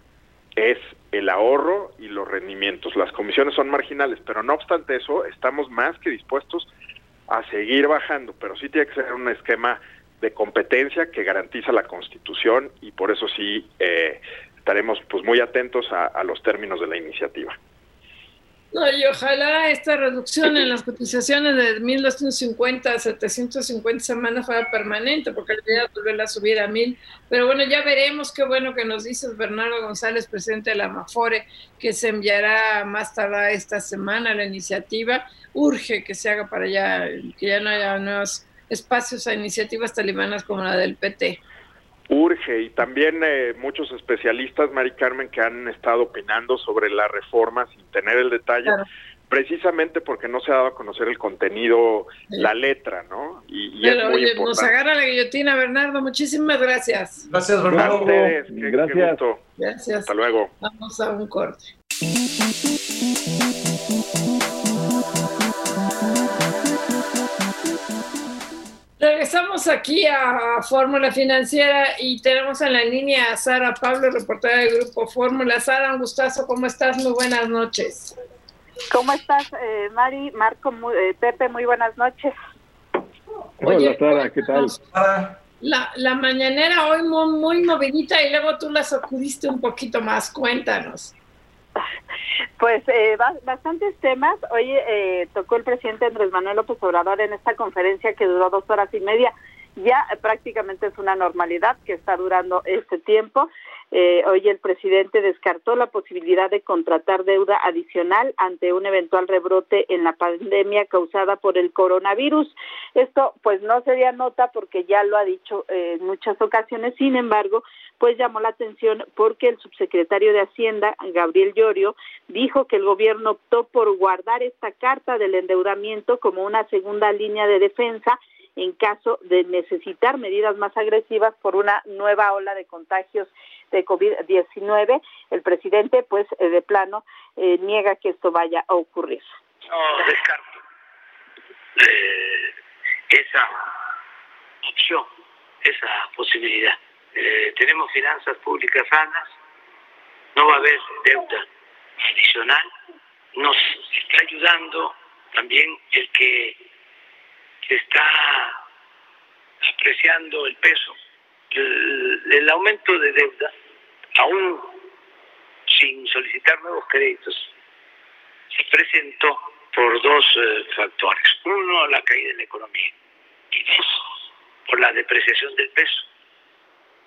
es el ahorro y los rendimientos. Las comisiones son marginales, pero no obstante eso, estamos más que dispuestos a seguir bajando, pero sí tiene que ser un esquema de competencia que garantiza la Constitución y por eso sí eh, estaremos pues muy atentos a los términos de la iniciativa. No, y ojalá esta reducción en las cotizaciones de 1.250 a 750 semanas fuera permanente, porque la idea es volverla a subir a 1.000. Pero bueno, ya veremos qué bueno que nos dice Bernardo González, presidente de la Mafore, que se enviará más tarde esta semana la iniciativa. Urge que se haga para allá, que ya no haya nuevos espacios a iniciativas talibanas como la del PT urge y también eh, muchos especialistas, Mari Carmen, que han estado opinando sobre la reforma sin tener el detalle, precisamente porque no se ha dado a conocer el contenido, la letra, ¿no? Y, Pero, oye, nos agarra la guillotina, Bernardo, muchísimas gracias. Gracias, Bernardo. gracias. gracias. Hasta luego. Vamos a un corte. Regresamos aquí a Fórmula Financiera y tenemos en la línea a Sara Pablo, reportera del Grupo Fórmula. Sara, un gustazo, ¿cómo estás? Muy buenas noches. ¿Cómo estás, eh, Mari, Marco, eh, Pepe? Muy buenas noches. Hola, Sara, ¿qué tal? La, la mañanera hoy muy, muy movidita y luego tú la sacudiste un poquito más. Cuéntanos. Pues eh, bastantes temas. Hoy eh, tocó el presidente Andrés Manuel López Obrador en esta conferencia que duró dos horas y media. Ya prácticamente es una normalidad que está durando este tiempo. Eh, hoy el presidente descartó la posibilidad de contratar deuda adicional ante un eventual rebrote en la pandemia causada por el coronavirus. Esto pues no sería nota porque ya lo ha dicho eh, en muchas ocasiones, sin embargo, pues llamó la atención porque el subsecretario de Hacienda, Gabriel Llorio, dijo que el gobierno optó por guardar esta carta del endeudamiento como una segunda línea de defensa en caso de necesitar medidas más agresivas por una nueva ola de contagios de COVID-19. El presidente, pues, eh, de plano, eh, niega que esto vaya a ocurrir. No descarto eh, esa opción, esa posibilidad. tenemos finanzas públicas sanas, no va a haber deuda adicional, nos está ayudando también el que se está apreciando el peso. El, aumento de deuda, aún sin solicitar nuevos créditos, se presentó por dos eh, factores. Uno, la caída de la economía y dos, por la depreciación del peso.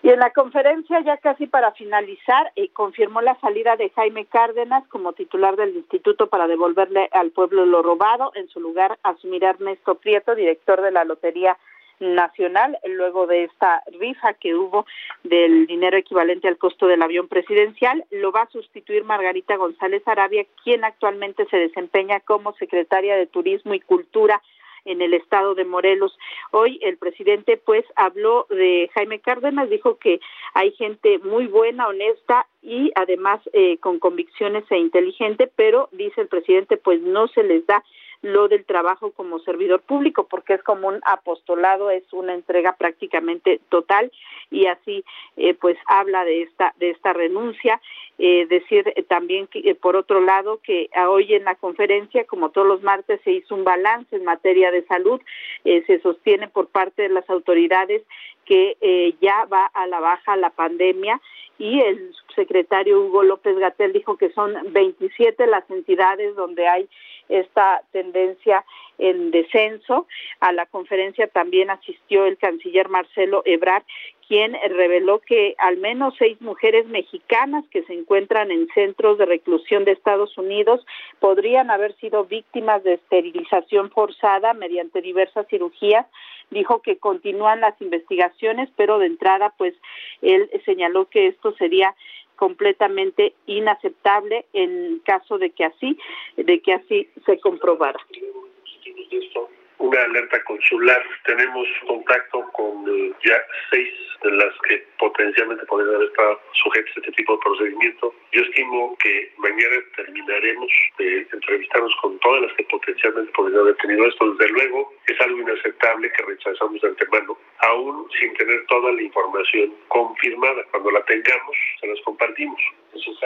Y en la conferencia, ya casi para finalizar, eh, confirmó la salida de Jaime Cárdenas como titular del Instituto para devolverle al pueblo lo robado. En su lugar asumirá Ernesto Prieto, director de la Lotería Nacional, luego de esta rifa que hubo del dinero equivalente al costo del avión presidencial. Lo va a sustituir Margarita González Arabia, quien actualmente se desempeña como secretaria de Turismo y Cultura en el estado de Morelos. Hoy el presidente pues habló de Jaime Cárdenas, dijo que hay gente muy buena, honesta y además eh, con convicciones e inteligente, pero dice el presidente pues no se les da lo del trabajo como servidor público, porque es como un apostolado, es una entrega prácticamente total y así eh, pues habla de esta de esta renuncia. Eh, decir eh, también que por otro lado que hoy en la conferencia, como todos los martes, se hizo un balance en materia de salud, se sostiene por parte de las autoridades que ya va a la baja la pandemia y el subsecretario Hugo López Gatel dijo que son 27 las entidades donde hay esta tendencia en descenso. A la conferencia también asistió el canciller Marcelo Ebrard, quien reveló que al menos seis mujeres mexicanas que se encuentran en centros de reclusión de Estados Unidos podrían haber sido víctimas de esterilización forzada mediante diversas cirugías. Dijo que continúan las investigaciones, pero de entrada, pues él señaló que esto sería completamente inaceptable en caso de que así de que así se comprobara. Una alerta consular. Tenemos contacto con eh, ya seis de las que potencialmente podrían haber estado sujetas a este tipo de procedimiento. Yo estimo que mañana terminaremos de entrevistarnos con todas las que potencialmente podrían haber tenido esto. Desde luego, es algo inaceptable que rechazamos de antemano, aún sin tener toda la información confirmada. Cuando la tengamos, se las compartimos.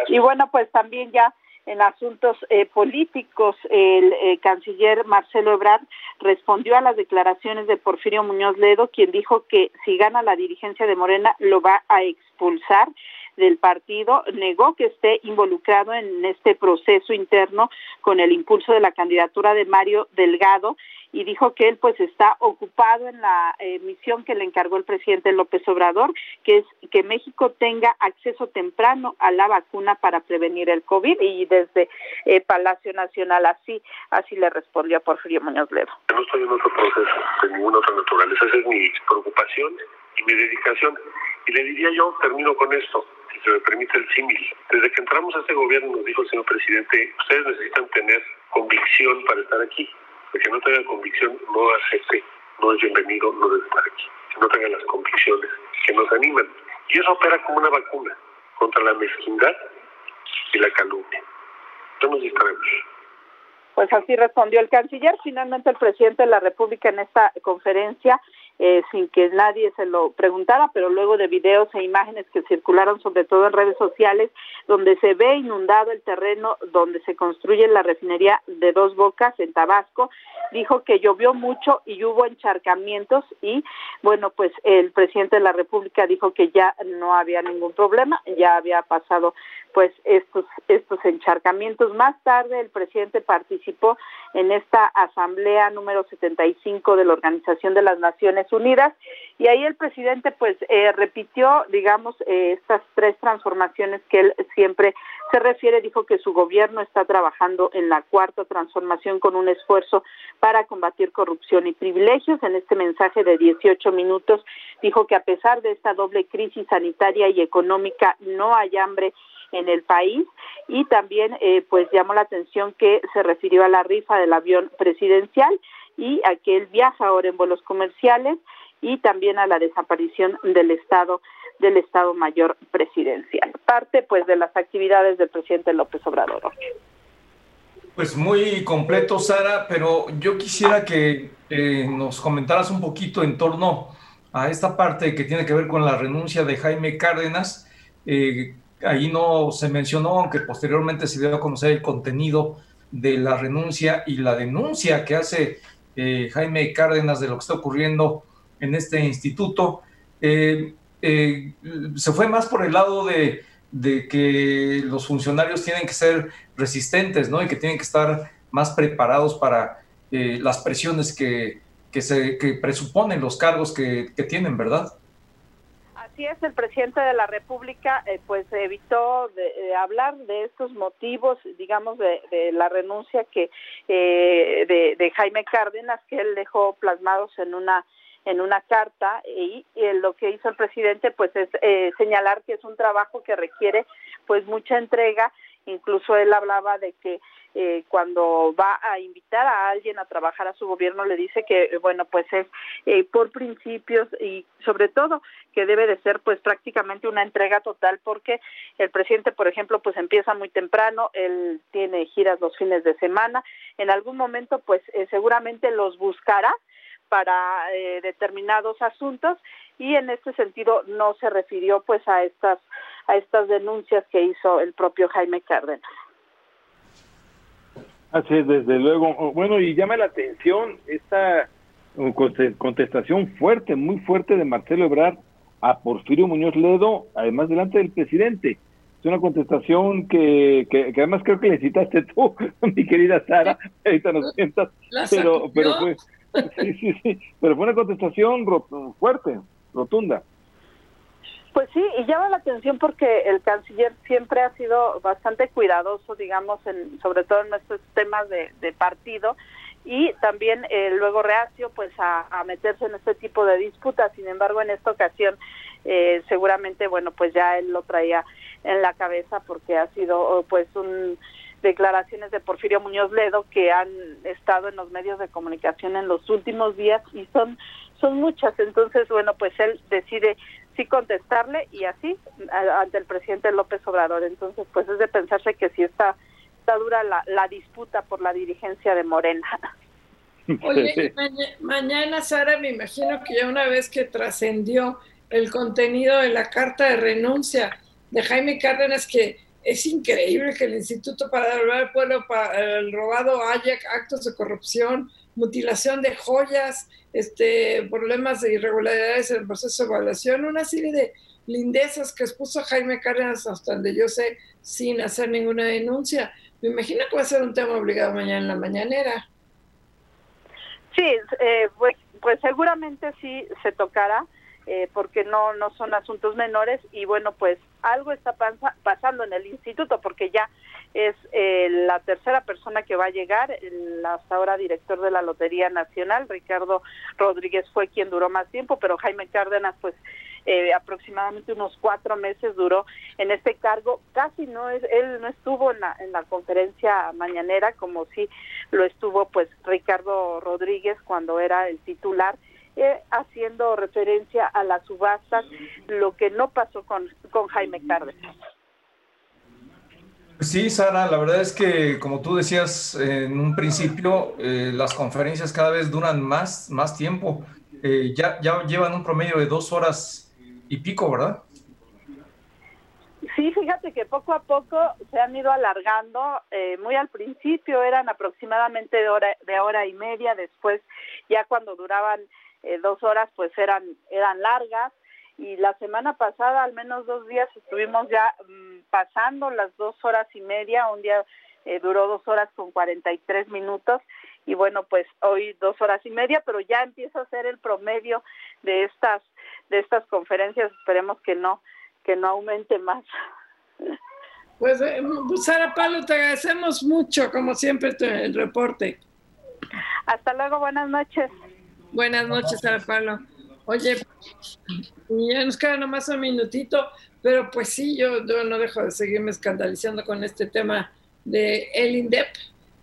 Y bueno, pues también ya en asuntos eh, políticos, el eh, canciller Marcelo Ebrard respondió a las declaraciones de Porfirio Muñoz Ledo, quien dijo que si gana la dirigencia de Morena lo va a expulsar del partido, negó que esté involucrado en este proceso interno con el impulso de la candidatura de Mario Delgado y dijo que él pues está ocupado en la eh, misión que le encargó el presidente López Obrador, que es que México tenga acceso temprano a la vacuna para prevenir el COVID y desde eh, Palacio Nacional así así le respondió a Porfirio Muñoz Ledo. No estoy en otro proceso de ninguna otra naturaleza, esa es mi preocupación y mi dedicación. Y le diría yo, termino con esto, si se me permite el símil. Desde que entramos a este gobierno nos dijo el señor presidente, ustedes necesitan tener convicción para estar aquí el que no tenga convicción no acepte, no es bienvenido, no debe estar aquí. Que no tenga las convicciones que nos animan. Y eso opera como una vacuna contra la mezquindad y la calumnia. No nos distraemos. Pues así respondió el canciller. Finalmente el presidente de la República en esta conferencia eh, sin que nadie se lo preguntara, pero luego de videos e imágenes que circularon sobre todo en redes sociales, donde se ve inundado el terreno donde se construye la refinería de Dos Bocas en Tabasco, dijo que llovió mucho y hubo encharcamientos y bueno, pues el presidente de la República dijo que ya no había ningún problema, ya había pasado pues estos estos encharcamientos. Más tarde el presidente participó en esta asamblea número 75 de la Organización de las Naciones Unidas y ahí el presidente pues eh, repitió digamos eh, estas tres transformaciones que él siempre se refiere. Dijo que su gobierno está trabajando en la cuarta transformación con un esfuerzo para combatir corrupción y privilegios. En este mensaje de 18 minutos dijo que a pesar de esta doble crisis sanitaria y económica no hay hambre en el país. Y también eh, pues llamó la atención que se refirió a la rifa del avión presidencial y a que él viaja ahora en vuelos comerciales y también a la desaparición del Estado del Estado Mayor Presidencial. Parte pues de las actividades del presidente López Obrador. Pues muy completo, Sara, pero yo quisiera que eh, nos comentaras un poquito en torno a esta parte que tiene que ver con la renuncia de Jaime Cárdenas. Eh, ahí no se mencionó, aunque posteriormente se dio a conocer el contenido de la renuncia y la denuncia que hace eh, Jaime Cárdenas de lo que está ocurriendo en este instituto, eh, eh, se fue más por el lado de, que los funcionarios tienen que ser resistentes, ¿no? Y que tienen que estar más preparados para las presiones que, se, presuponen los cargos que, tienen, ¿verdad? Así es, el presidente de la República pues evitó de, hablar de estos motivos, digamos, de, la renuncia que de, de, Jaime Cárdenas, que él dejó plasmados en una en una carta y, lo que hizo el presidente pues es eh, señalar que es un trabajo que requiere pues mucha entrega. Incluso él hablaba de que eh, cuando va a invitar a alguien a trabajar a su gobierno le dice que bueno pues es eh, por principios y sobre todo que debe de ser pues prácticamente una entrega total porque el presidente por ejemplo pues empieza muy temprano él tiene giras los fines de semana en algún momento pues seguramente los buscará para eh, determinados asuntos y en este sentido no se refirió pues a estas a estas denuncias que hizo el propio Jaime Cárdenas. Así es, desde luego. Bueno, y llama la atención esta uh, contestación fuerte, muy fuerte de Marcelo Ebrard a Porfirio Muñoz Ledo, además delante del presidente. Es una contestación que, que, además creo que le citaste tú, mi querida Sara, ahorita nos sientas, pero, pero fue, Sí, sí, sí, pero fue una contestación fuerte, rotunda. Pues sí, y llama la atención porque el canciller siempre ha sido bastante cuidadoso, digamos, en, sobre todo en estos temas de, partido y también eh, luego reacio pues a, meterse en este tipo de disputas. Sin embargo, en esta ocasión eh, seguramente, bueno, pues ya él lo traía en la cabeza porque ha sido pues un declaraciones de Porfirio Muñoz Ledo que han estado en los medios de comunicación en los últimos días y son son muchas. Entonces, bueno, pues él decide sí contestarle y así ante el presidente López Obrador. Entonces, pues es de pensarse que si está, está dura la, la disputa por la dirigencia de Morena. Oye, mañana, Sara, me imagino que ya una vez que trascendió el contenido de la carta de renuncia de Jaime Cárdenas, que es increíble que el Instituto para devolver al pueblo para el robado haya actos de corrupción, mutilación de joyas, este, problemas de irregularidades en el proceso de evaluación, una serie de lindezas que expuso Jaime Cárdenas hasta donde yo sé, sin hacer ninguna denuncia. Me imagino que va a ser un tema obligado mañana en la mañanera. Sí, eh, pues, pues seguramente sí se tocará. Eh, porque no no son asuntos menores y bueno pues algo está pasando en el instituto porque ya es eh, la tercera persona que va a llegar, el hasta ahora director de la Lotería Nacional, Ricardo Rodríguez fue quien duró más tiempo, pero Jaime Cárdenas pues eh, aproximadamente unos cuatro meses duró en este cargo, casi no es, él no estuvo en la, en la conferencia mañanera como si lo estuvo pues Ricardo Rodríguez cuando era el titular eh, haciendo referencia a las subastas, lo que no pasó con, con Jaime Cárdenas. Sí, Sara, la verdad es que, como tú decías en un principio, eh, las conferencias cada vez duran más, más tiempo. Eh, ya, ya llevan un promedio de dos horas y pico, ¿verdad? Sí, fíjate que poco a poco se han ido alargando. Eh, muy al principio eran aproximadamente de hora, de hora y media, después ya cuando duraban dos horas pues eran, eran largas y la semana pasada, al menos dos días, estuvimos ya mm, pasando las dos horas y media, un día eh, duró dos horas con 43 minutos y bueno, pues hoy dos horas y media, pero ya empieza a ser el promedio de estas de estas conferencias, esperemos que no que no aumente más. Pues, eh, Sara Palo, te agradecemos mucho, como siempre, el reporte. Hasta luego, buenas noches. Buenas noches, Sara. Oye, ya nos queda nomás un minutito, pero pues sí, yo, yo no dejo de seguirme escandalizando con este tema de el INDEP,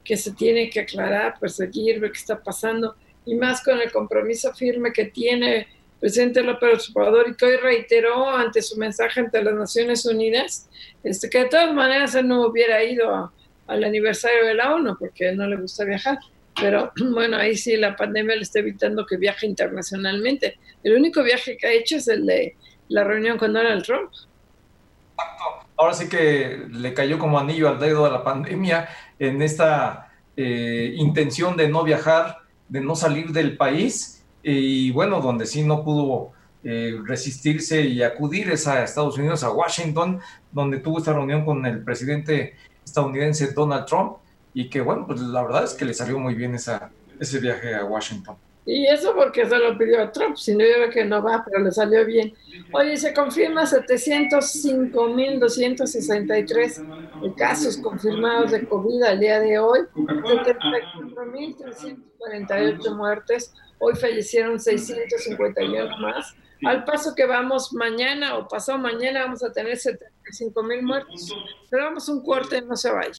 que se tiene que aclarar, perseguir, ver qué está pasando, y más con el compromiso firme que tiene el presidente López Obrador y que hoy reiteró ante su mensaje ante las Naciones Unidas, este, que de todas maneras él no hubiera ido al aniversario de la ONU porque no le gusta viajar. Pero bueno, ahí sí la pandemia le está evitando que viaje internacionalmente. El único viaje que ha hecho es el de la reunión con Donald Trump. Ahora sí que le cayó como anillo al dedo a la pandemia en esta eh, intención de no viajar, de no salir del país. Y bueno, donde sí no pudo eh, resistirse y acudir es a Estados Unidos, a Washington, donde tuvo esta reunión con el presidente estadounidense Donald Trump y que bueno, pues la verdad es que le salió muy bien esa, ese viaje a Washington. Y eso porque se lo pidió a Trump, si no yo que no va, pero le salió bien. Oye, se confirma 705.263 casos confirmados de COVID al día de hoy, 74.348 muertes, hoy fallecieron 651 más. Al paso que vamos mañana o pasado mañana vamos a tener 75 mil muertos. Pero vamos un corte, no se vaya.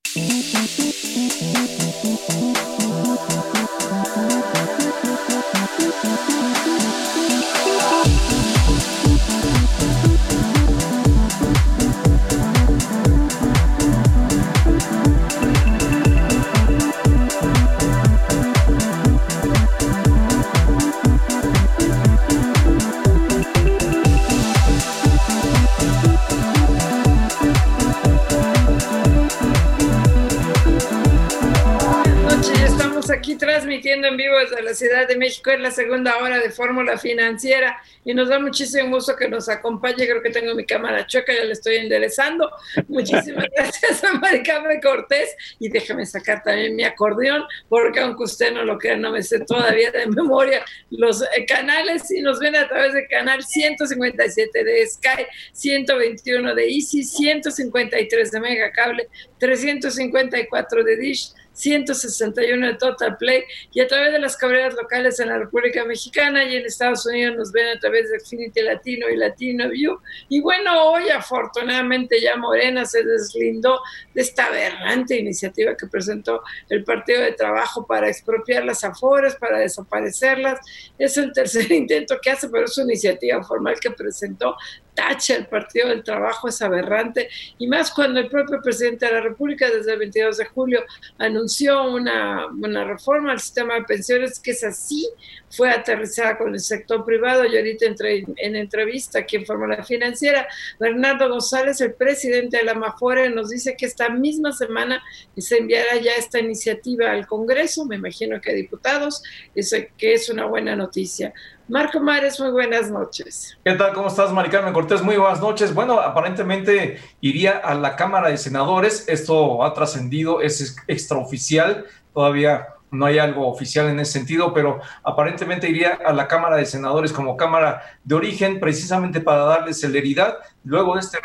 Transmitiendo en vivo desde la Ciudad de México. Es la segunda hora de Fórmula Financiera y nos da muchísimo gusto que nos acompañe. Creo que tengo mi cámara choca, ya la estoy enderezando. Muchísimas gracias a Maricame Cortés y déjame sacar también mi acordeón, porque aunque usted no lo crea, no me sé todavía de memoria los eh, canales y nos ven a través del canal 157 de Sky, 121 de Easy, 153 de Megacable, 354 de Dish 161 de Total Play y a través de las cabreras locales en la República Mexicana y en Estados Unidos nos ven a través de Xfinity Latino y Latino View. Y bueno, hoy afortunadamente ya Morena se deslindó de esta aberrante iniciativa que presentó el Partido de Trabajo para expropiar las afores, para desaparecerlas. Es el tercer intento que hace, pero es una iniciativa formal que presentó tacha el Partido del Trabajo es aberrante, y más cuando el propio presidente de la República desde el 22 de julio anunció una, una reforma al sistema de pensiones que es así, fue aterrizada con el sector privado y ahorita entre, en entrevista aquí en Fórmula Financiera, Bernardo González, el presidente de la Mafore, nos dice que esta misma semana se enviará ya esta iniciativa al Congreso, me imagino que a diputados, eso que es una buena noticia. Marco Mares, muy buenas noches. ¿Qué tal? ¿Cómo estás, Maricarmen Cortés? Muy buenas noches. Bueno, aparentemente iría a la Cámara de Senadores. Esto ha trascendido, es extraoficial. Todavía no hay algo oficial en ese sentido, pero aparentemente iría a la Cámara de Senadores como Cámara de origen, precisamente para darle celeridad luego de este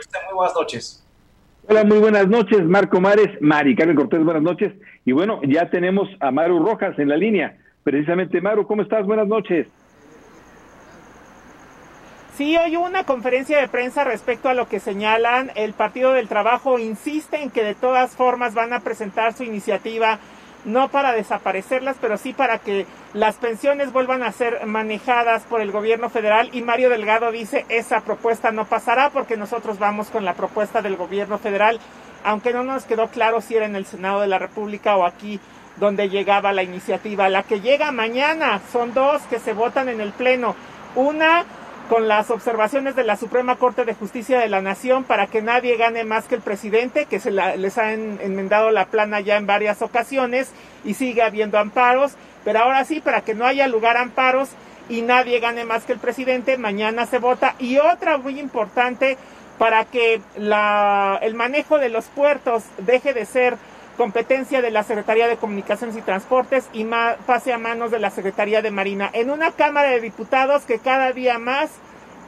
usted, muy buenas noches. Hola, muy buenas noches, Marco Mares, Mari Carmen Cortés, buenas noches. Y bueno, ya tenemos a Maru Rojas en la línea. Precisamente, Maru, ¿cómo estás? Buenas noches. Sí, hoy hubo una conferencia de prensa respecto a lo que señalan. El Partido del Trabajo insiste en que de todas formas van a presentar su iniciativa, no para desaparecerlas, pero sí para que las pensiones vuelvan a ser manejadas por el gobierno federal. Y Mario Delgado dice, esa propuesta no pasará porque nosotros vamos con la propuesta del gobierno federal, aunque no nos quedó claro si era en el Senado de la República o aquí donde llegaba la iniciativa. La que llega mañana son dos que se votan en el Pleno. Una con las observaciones de la Suprema Corte de Justicia de la Nación para que nadie gane más que el presidente, que se les ha enmendado la plana ya en varias ocasiones y sigue habiendo amparos, pero ahora sí, para que no haya lugar a amparos y nadie gane más que el presidente, mañana se vota. Y otra muy importante, para que la, el manejo de los puertos deje de ser competencia de la Secretaría de Comunicaciones y Transportes y pase a manos de la Secretaría de Marina. En una Cámara de Diputados que cada día más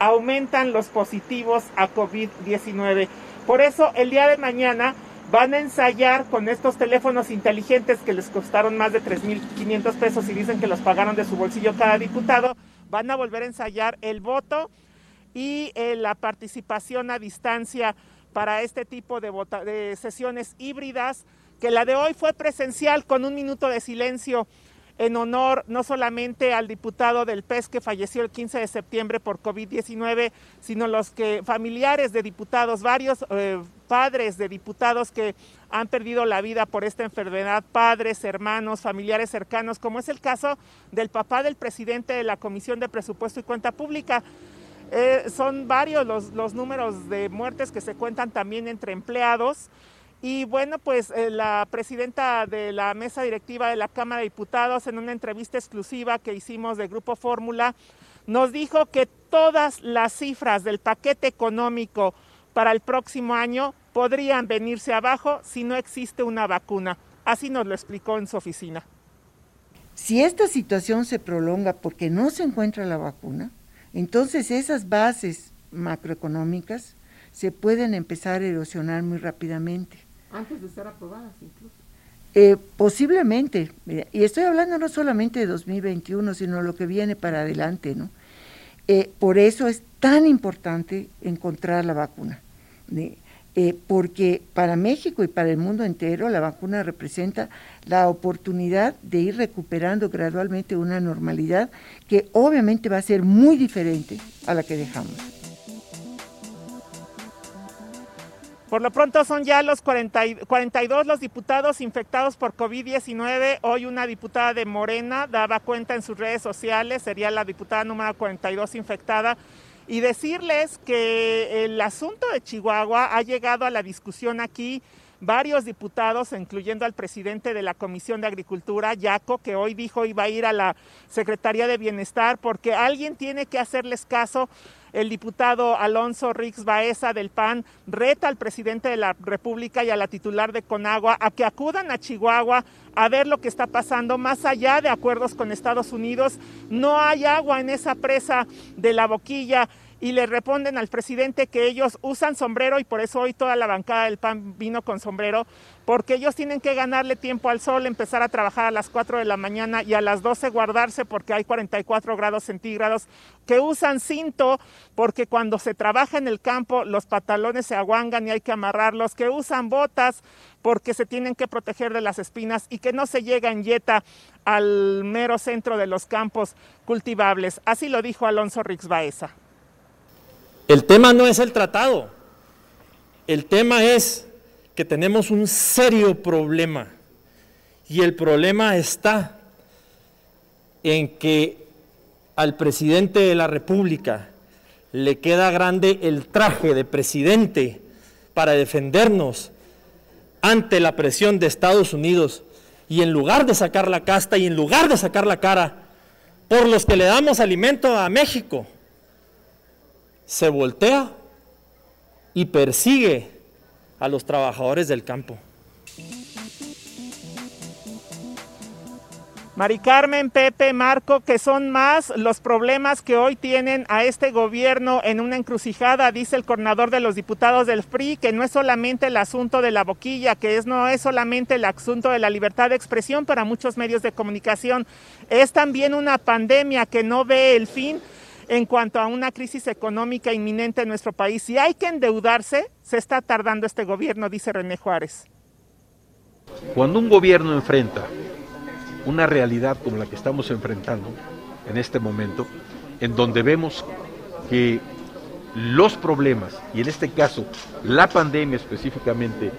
aumentan los positivos a COVID-19. Por eso el día de mañana van a ensayar con estos teléfonos inteligentes que les costaron más de 3.500 pesos y dicen que los pagaron de su bolsillo cada diputado, van a volver a ensayar el voto y eh, la participación a distancia para este tipo de, de sesiones híbridas que la de hoy fue presencial con un minuto de silencio en honor no solamente al diputado del PES que falleció el 15 de septiembre por COVID-19, sino los que familiares de diputados, varios eh, padres de diputados que han perdido la vida por esta enfermedad, padres, hermanos, familiares cercanos, como es el caso del papá del presidente de la Comisión de Presupuesto y Cuenta Pública. Eh, son varios los, los números de muertes que se cuentan también entre empleados. Y bueno, pues eh, la presidenta de la mesa directiva de la Cámara de Diputados en una entrevista exclusiva que hicimos de Grupo Fórmula nos dijo que todas las cifras del paquete económico para el próximo año podrían venirse abajo si no existe una vacuna. Así nos lo explicó en su oficina. Si esta situación se prolonga porque no se encuentra la vacuna, entonces esas bases macroeconómicas se pueden empezar a erosionar muy rápidamente. Antes de ser aprobadas incluso. Eh, posiblemente, y estoy hablando no solamente de 2021, sino lo que viene para adelante, ¿no? Eh, por eso es tan importante encontrar la vacuna, eh, porque para México y para el mundo entero la vacuna representa la oportunidad de ir recuperando gradualmente una normalidad que obviamente va a ser muy diferente a la que dejamos. Por lo pronto son ya los 42 los diputados infectados por COVID-19. Hoy una diputada de Morena daba cuenta en sus redes sociales, sería la diputada número 42 infectada. Y decirles que el asunto de Chihuahua ha llegado a la discusión aquí varios diputados, incluyendo al presidente de la Comisión de Agricultura, Yaco, que hoy dijo iba a ir a la Secretaría de Bienestar porque alguien tiene que hacerles caso el diputado Alonso Rix Baeza del PAN reta al presidente de la República y a la titular de Conagua a que acudan a Chihuahua a ver lo que está pasando más allá de acuerdos con Estados Unidos. No hay agua en esa presa de la boquilla y le responden al presidente que ellos usan sombrero y por eso hoy toda la bancada del PAN vino con sombrero, porque ellos tienen que ganarle tiempo al sol, empezar a trabajar a las 4 de la mañana y a las 12 guardarse porque hay 44 grados centígrados, que usan cinto porque cuando se trabaja en el campo los pantalones se aguangan y hay que amarrarlos, que usan botas porque se tienen que proteger de las espinas y que no se llega en yeta al mero centro de los campos cultivables. Así lo dijo Alonso Rix Baeza. El tema no es el tratado, el tema es que tenemos un serio problema. Y el problema está en que al presidente de la República le queda grande el traje de presidente para defendernos ante la presión de Estados Unidos. Y en lugar de sacar la casta y en lugar de sacar la cara por los que le damos alimento a México, se voltea y persigue a los trabajadores del campo. Mari Carmen, Pepe, Marco, que son más los problemas que hoy tienen a este gobierno en una encrucijada, dice el coordinador de los diputados del FRI, que no es solamente el asunto de la boquilla, que es, no es solamente el asunto de la libertad de expresión para muchos medios de comunicación, es también una pandemia que no ve el fin en cuanto a una crisis económica inminente en nuestro país. Si hay que endeudarse, se está tardando este gobierno, dice René Juárez. Cuando un gobierno enfrenta una realidad como la que estamos enfrentando en este momento, en donde vemos que los problemas, y en este caso la pandemia específicamente,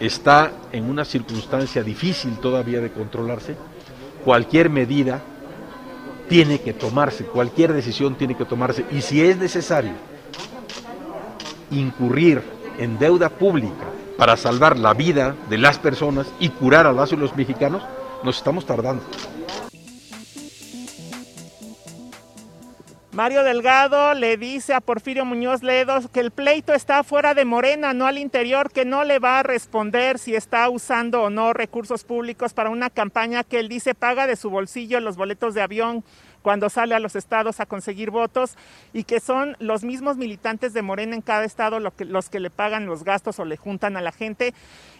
está en una circunstancia difícil todavía de controlarse, cualquier medida tiene que tomarse, cualquier decisión tiene que tomarse. Y si es necesario incurrir en deuda pública para salvar la vida de las personas y curar a los, los mexicanos, nos estamos tardando. Mario Delgado le dice a Porfirio Muñoz Ledo que el pleito está fuera de Morena, no al interior, que no le va a responder si está usando o no recursos públicos para una campaña que él dice paga de su bolsillo los boletos de avión cuando sale a los estados a conseguir votos y que son los mismos militantes de Morena en cada estado los que le pagan los gastos o le juntan a la gente.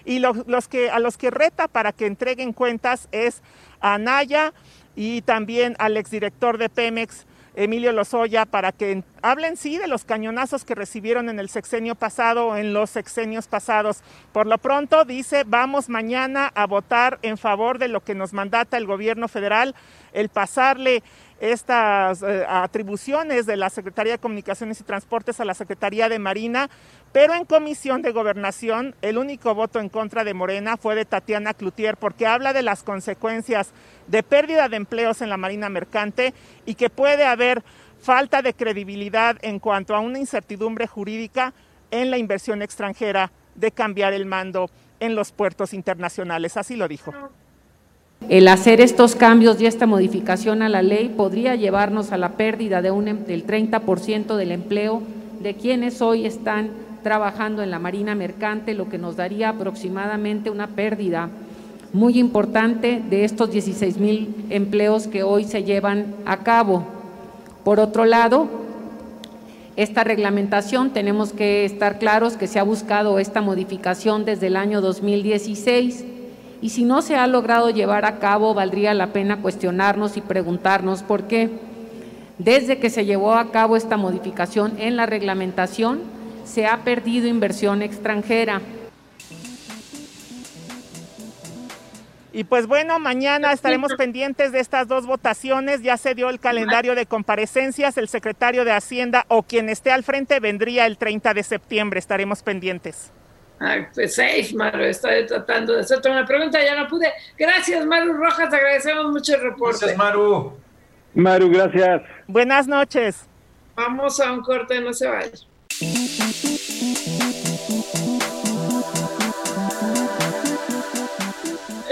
Y que, a los que reta para que entreguen cuentas es a Naya y también al exdirector de Pemex, Emilio Lozoya para que hablen sí de los cañonazos que recibieron en el sexenio pasado o en los sexenios pasados. Por lo pronto dice, vamos mañana a votar en favor de lo que nos mandata el gobierno federal, el pasarle estas eh, atribuciones de la Secretaría de Comunicaciones y Transportes a la Secretaría de Marina, pero en comisión de gobernación el único voto en contra de Morena fue de Tatiana Cloutier porque habla de las consecuencias de pérdida de empleos en la Marina Mercante y que puede haber falta de credibilidad en cuanto a una incertidumbre jurídica en la inversión extranjera de cambiar el mando en los puertos internacionales. Así lo dijo. El hacer estos cambios y esta modificación a la ley podría llevarnos a la pérdida de un, em, del 30% del empleo de quienes hoy están trabajando en la Marina Mercante, lo que nos daría aproximadamente una pérdida muy importante de estos 16 mil empleos que hoy se llevan a cabo. Por otro lado, esta reglamentación tenemos que estar claros que se ha buscado esta modificación desde el año 2016 y si no se ha logrado llevar a cabo, valdría la pena cuestionarnos y preguntarnos por qué. Desde que se llevó a cabo esta modificación en la reglamentación, se ha perdido inversión extranjera. Y pues bueno, mañana estaremos pendientes de estas dos votaciones. Ya se dio el calendario de comparecencias. El secretario de Hacienda o quien esté al frente vendría el 30 de septiembre. Estaremos pendientes. Ay, pues safe, Maru, estoy tratando de hacerte una pregunta, ya no pude. Gracias, Maru Rojas, agradecemos mucho el reporte. Gracias, Maru. Maru, gracias. Buenas noches. Vamos a un corte, no se vaya.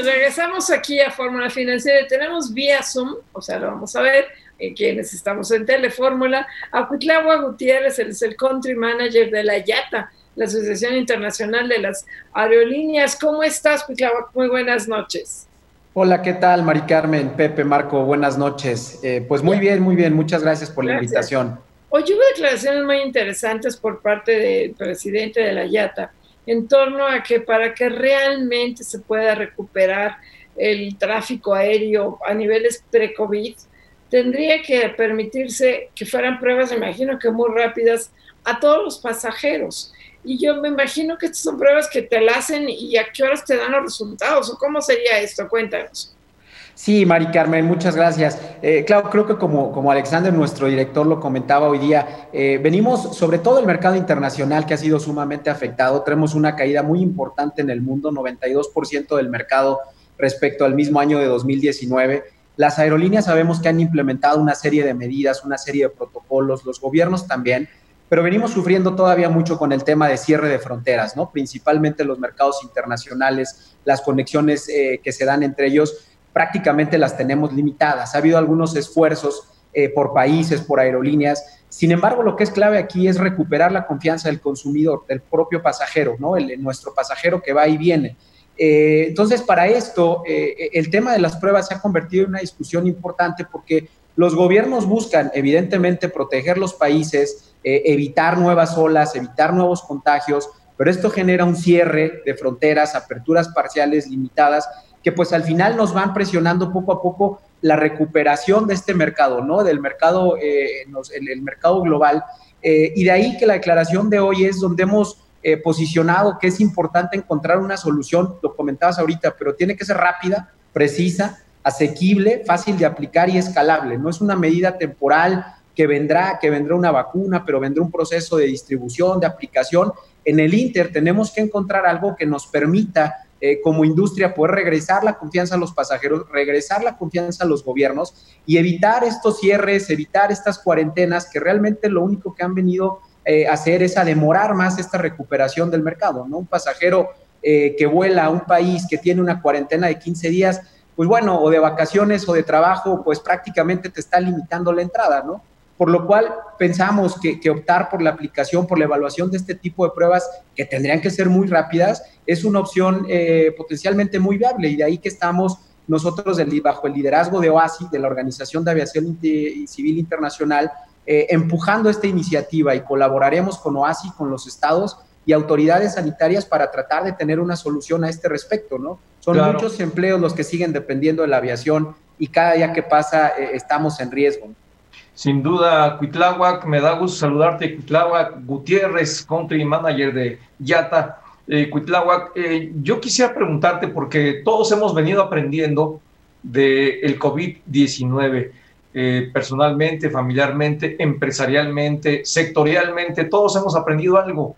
Regresamos aquí a Fórmula Financiera tenemos vía Zoom, o sea, lo vamos a ver, en quienes estamos en Telefórmula, a Cuitlagua Gutiérrez, él es el country manager de la YATA, la Asociación Internacional de las Aerolíneas. ¿Cómo estás, Cuitlava? Muy buenas noches. Hola, ¿qué tal, Mari Carmen, Pepe, Marco? Buenas noches. Eh, pues muy bien, muy bien. Muchas gracias por la invitación. Hoy hubo declaraciones muy interesantes por parte del presidente de la YATA en torno a que para que realmente se pueda recuperar el tráfico aéreo a niveles pre-COVID, tendría que permitirse que fueran pruebas, imagino que muy rápidas, a todos los pasajeros. Y yo me imagino que estas son pruebas que te la hacen y a qué horas te dan los resultados, o cómo sería esto, cuéntanos. Sí, Mari Carmen, muchas gracias. Eh, claro, creo que como, como Alexander, nuestro director, lo comentaba hoy día, eh, venimos sobre todo el mercado internacional que ha sido sumamente afectado. Tenemos una caída muy importante en el mundo, 92% del mercado respecto al mismo año de 2019. Las aerolíneas sabemos que han implementado una serie de medidas, una serie de protocolos, los gobiernos también, pero venimos sufriendo todavía mucho con el tema de cierre de fronteras, ¿no? Principalmente los mercados internacionales, las conexiones eh, que se dan entre ellos prácticamente las tenemos limitadas. Ha habido algunos esfuerzos eh, por países, por aerolíneas. Sin embargo, lo que es clave aquí es recuperar la confianza del consumidor, del propio pasajero, ¿no? El, nuestro pasajero que va y viene. Eh, entonces, para esto, eh, el tema de las pruebas se ha convertido en una discusión importante porque los gobiernos buscan, evidentemente, proteger los países, evitar nuevas olas, evitar nuevos contagios, pero esto genera un cierre de fronteras, aperturas parciales limitadas que pues al final nos van presionando poco a poco la recuperación de este mercado, ¿no? Del mercado, eh, el, mercado global. Eh, y de ahí que la declaración de hoy es donde hemos eh, posicionado que es importante encontrar una solución, lo comentabas ahorita, pero tiene que ser rápida, precisa, asequible, fácil de aplicar y escalable. No es una medida temporal que vendrá, que vendrá una vacuna, pero vendrá un proceso de distribución, de aplicación. En el Inter tenemos que encontrar algo que nos permita eh, como industria poder regresar la confianza a los pasajeros, regresar la confianza a los gobiernos y evitar estos cierres, evitar estas cuarentenas que realmente lo único que han venido eh, a hacer es a demorar más esta recuperación del mercado, ¿no? Un pasajero eh, que vuela a un país que tiene una cuarentena de 15 días, pues bueno, o de vacaciones o de trabajo, pues prácticamente te está limitando la entrada, ¿no? Por lo cual pensamos que, optar por la aplicación, por la evaluación de este tipo de pruebas, que tendrían que ser muy rápidas, es una opción eh, potencialmente muy viable y de ahí que estamos nosotros bajo el liderazgo de OASI, de la Organización de Aviación Civil Internacional, eh, empujando esta iniciativa y colaboraremos con OASI, con los estados y autoridades sanitarias para tratar de tener una solución a este respecto, ¿no? Son muchos empleos los que siguen dependiendo de la aviación y cada día que pasa eh, estamos en riesgo. Sin duda, Cuitláhuac, me da gusto saludarte, Cuitláhuac Gutiérrez, Country Manager de Yata. Eh, eh, yo quisiera preguntarte, porque todos hemos venido aprendiendo del el COVID-19, eh, personalmente, familiarmente, empresarialmente, sectorialmente, todos hemos aprendido algo.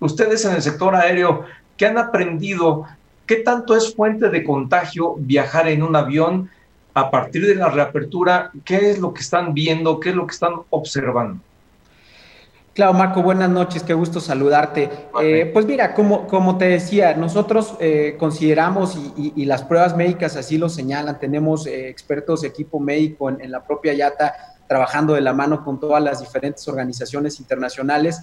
Ustedes en el sector aéreo, ¿qué han aprendido? ¿Qué tanto es fuente de contagio viajar en un avión? A partir de la reapertura, ¿qué es lo que están viendo? ¿Qué es lo que están observando? Claro, Marco, buenas noches, qué gusto saludarte. Eh, pues mira, como, como te decía, nosotros eh, consideramos y, las pruebas médicas así lo señalan, tenemos eh, expertos, equipo médico en, la propia YATA trabajando de la mano con todas las diferentes organizaciones internacionales.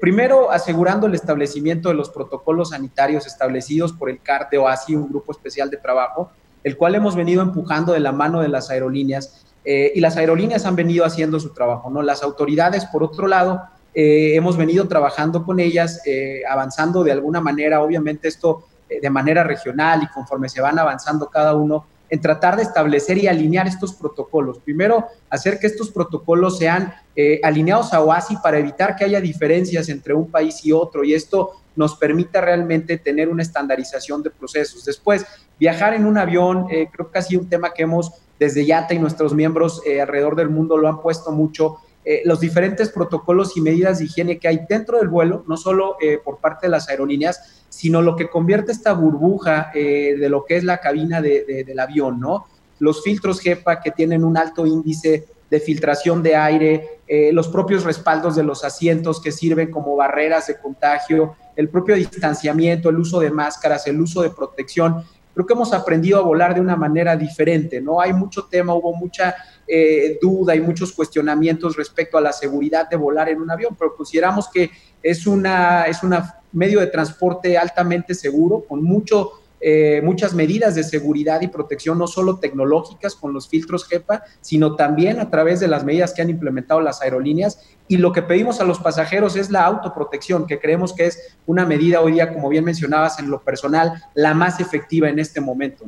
primero, asegurando el establecimiento de los protocolos sanitarios establecidos por el CAR de OASI, un grupo especial de trabajo, el cual hemos venido empujando de la mano de las aerolíneas eh, y las aerolíneas han venido haciendo su trabajo, ¿no? Las autoridades, por otro lado, eh, hemos venido trabajando con ellas, eh, avanzando de alguna manera, obviamente esto de manera regional y conforme se van avanzando cada uno, en tratar de establecer y alinear estos protocolos. Primero, hacer que estos protocolos sean alineados a OASI para evitar que haya diferencias entre un país y otro y esto nos permita realmente tener una estandarización de procesos. Después, Viajar en un avión, eh, creo que ha sido un tema que hemos desde YATA y nuestros miembros eh, alrededor del mundo lo han puesto mucho. Eh, los diferentes protocolos y medidas de higiene que hay dentro del vuelo, no solo por parte de las aerolíneas, sino lo que convierte esta burbuja de lo que es la cabina del avión, ¿no? Los filtros GEPA que tienen un alto índice de filtración de aire, los propios respaldos de los asientos que sirven como barreras de contagio, el propio distanciamiento, el uso de máscaras, el uso de protección creo que hemos aprendido a volar de una manera diferente, ¿no? Hay mucho tema, hubo mucha eh, duda y muchos cuestionamientos respecto a la seguridad de volar en un avión, pero consideramos que es una, es una medio de transporte altamente seguro, con mucho eh, muchas medidas de seguridad y protección, no solo tecnológicas con los filtros GEPA, sino también a través de las medidas que han implementado las aerolíneas. Y lo que pedimos a los pasajeros es la autoprotección, que creemos que es una medida hoy día, como bien mencionabas, en lo personal, la más efectiva en este momento.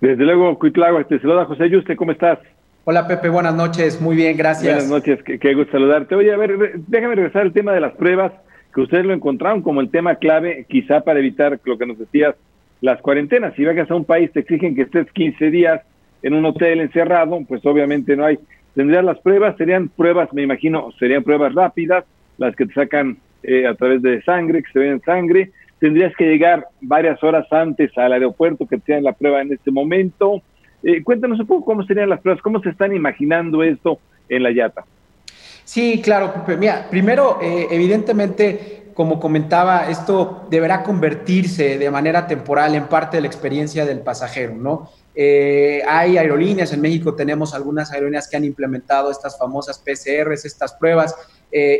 Desde luego, Cuitlago, este, saluda José Yuste, ¿cómo estás? Hola Pepe, buenas noches, muy bien, gracias. Buenas noches, qué, gusto saludarte. Oye, a ver, déjame regresar al tema de las pruebas, que ustedes lo encontraron como el tema clave, quizá para evitar lo que nos decías, las cuarentenas. Si viajas a un país, te exigen que estés 15 días en un hotel encerrado, pues obviamente no hay. Tendrías las pruebas, serían pruebas, me imagino, serían pruebas rápidas, las que te sacan eh, a través de sangre, que se ven en sangre. Tendrías que llegar varias horas antes al aeropuerto que te hagan la prueba en este momento eh, cuéntanos un poco cómo serían las pruebas, cómo se están imaginando esto en la Yata. Sí, claro, Mira, primero, eh, evidentemente, como comentaba, esto deberá convertirse de manera temporal en parte de la experiencia del pasajero, ¿no? Eh, hay aerolíneas, en México tenemos algunas aerolíneas que han implementado estas famosas PCRs, estas pruebas.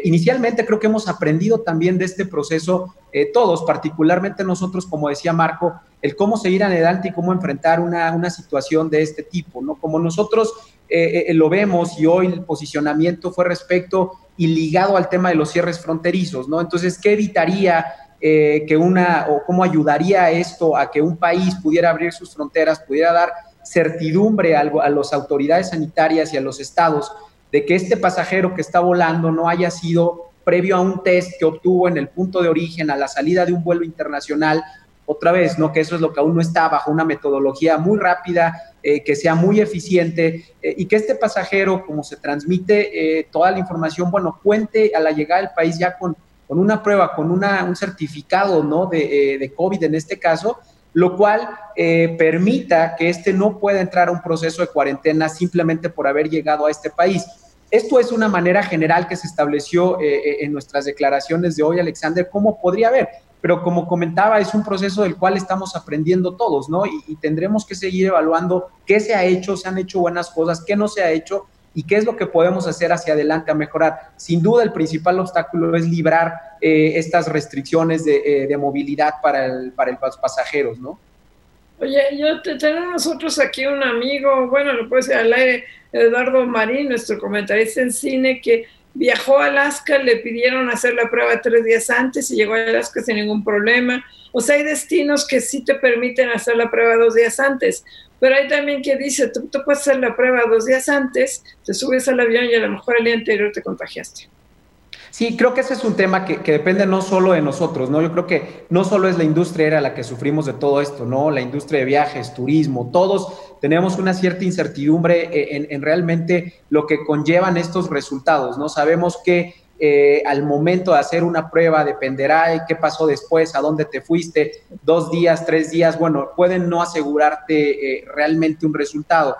inicialmente creo que hemos aprendido también de este proceso todos, particularmente nosotros, como decía Marco, el cómo seguir adelante y cómo enfrentar una, una situación de este tipo, ¿no? Como nosotros eh, eh, lo vemos y hoy el posicionamiento fue respecto y ligado al tema de los cierres fronterizos, ¿no? Entonces, ¿qué evitaría eh, que una, o cómo ayudaría esto a que un país pudiera abrir sus fronteras, pudiera dar certidumbre a, a las autoridades sanitarias y a los estados de que este pasajero que está volando no haya sido previo a un test que obtuvo en el punto de origen, a la salida de un vuelo internacional, otra vez, ¿no? Que eso es lo que aún no está bajo una metodología muy rápida, eh, que sea muy eficiente eh, y que este pasajero, como se transmite eh, toda la información, bueno, cuente a la llegada del país ya con, con una prueba, con una, un certificado, ¿no? De, de COVID en este caso, lo cual permita que este no pueda entrar a un proceso de cuarentena simplemente por haber llegado a este país. Esto es una manera general que se estableció en nuestras declaraciones de hoy, Alexander, cómo podría haber pero como comentaba, es un proceso del cual estamos aprendiendo todos, ¿no? Y, tendremos que seguir evaluando qué se ha hecho, se han hecho buenas cosas, qué no se ha hecho y qué es lo que podemos hacer hacia adelante a mejorar. Sin duda, el principal obstáculo es librar eh, estas restricciones de, eh, movilidad para, el, para los pasajeros, ¿no? Oye, yo te, tenemos nosotros aquí un amigo, bueno, lo puede decir al aire, Eduardo Marín, nuestro comentarista en cine, que viajó a Alaska, le pidieron hacer la prueba tres días antes y llegó a Alaska sin ningún problema. O sea, hay destinos que sí te permiten hacer la prueba dos días antes, pero hay también que dice, tú, tú puedes hacer la prueba dos días antes, te subes al avión y a lo mejor el día anterior te contagiaste. Sí, creo que ese es un tema que, depende no solo de nosotros, ¿no? Yo creo que no solo es la industria era la que sufrimos de todo esto, ¿no? La industria de viajes, turismo, todos tenemos una cierta incertidumbre eh, en, realmente lo que conllevan estos resultados, ¿no? Sabemos que eh, al momento de hacer una prueba dependerá de qué pasó después, a dónde te fuiste, dos días, tres días, bueno, pueden no asegurarte eh, realmente un resultado.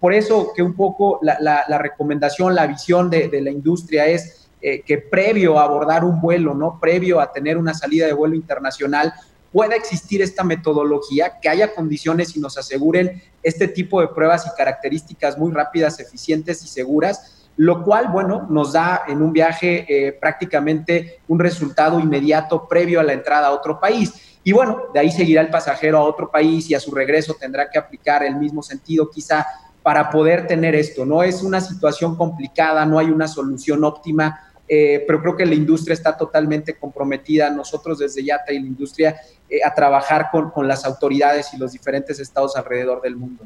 por eso que un poco la, recomendación, la visión de, de la industria es eh, que previo a abordar un vuelo, ¿no? Previo a tener una salida de vuelo internacional, pueda existir esta metodología, que haya condiciones y nos aseguren este tipo de pruebas y características muy rápidas, eficientes y seguras, lo cual, bueno, nos da en un viaje eh, prácticamente un resultado inmediato previo a la entrada a otro país. Y bueno, de ahí seguirá el pasajero a otro país y a su regreso tendrá que aplicar el mismo sentido quizá para poder tener esto. No es una situación complicada, no hay una solución óptima, eh, pero creo que la industria está totalmente comprometida, nosotros desde YATA y la industria, eh, a trabajar con, con, las autoridades y los diferentes estados alrededor del mundo.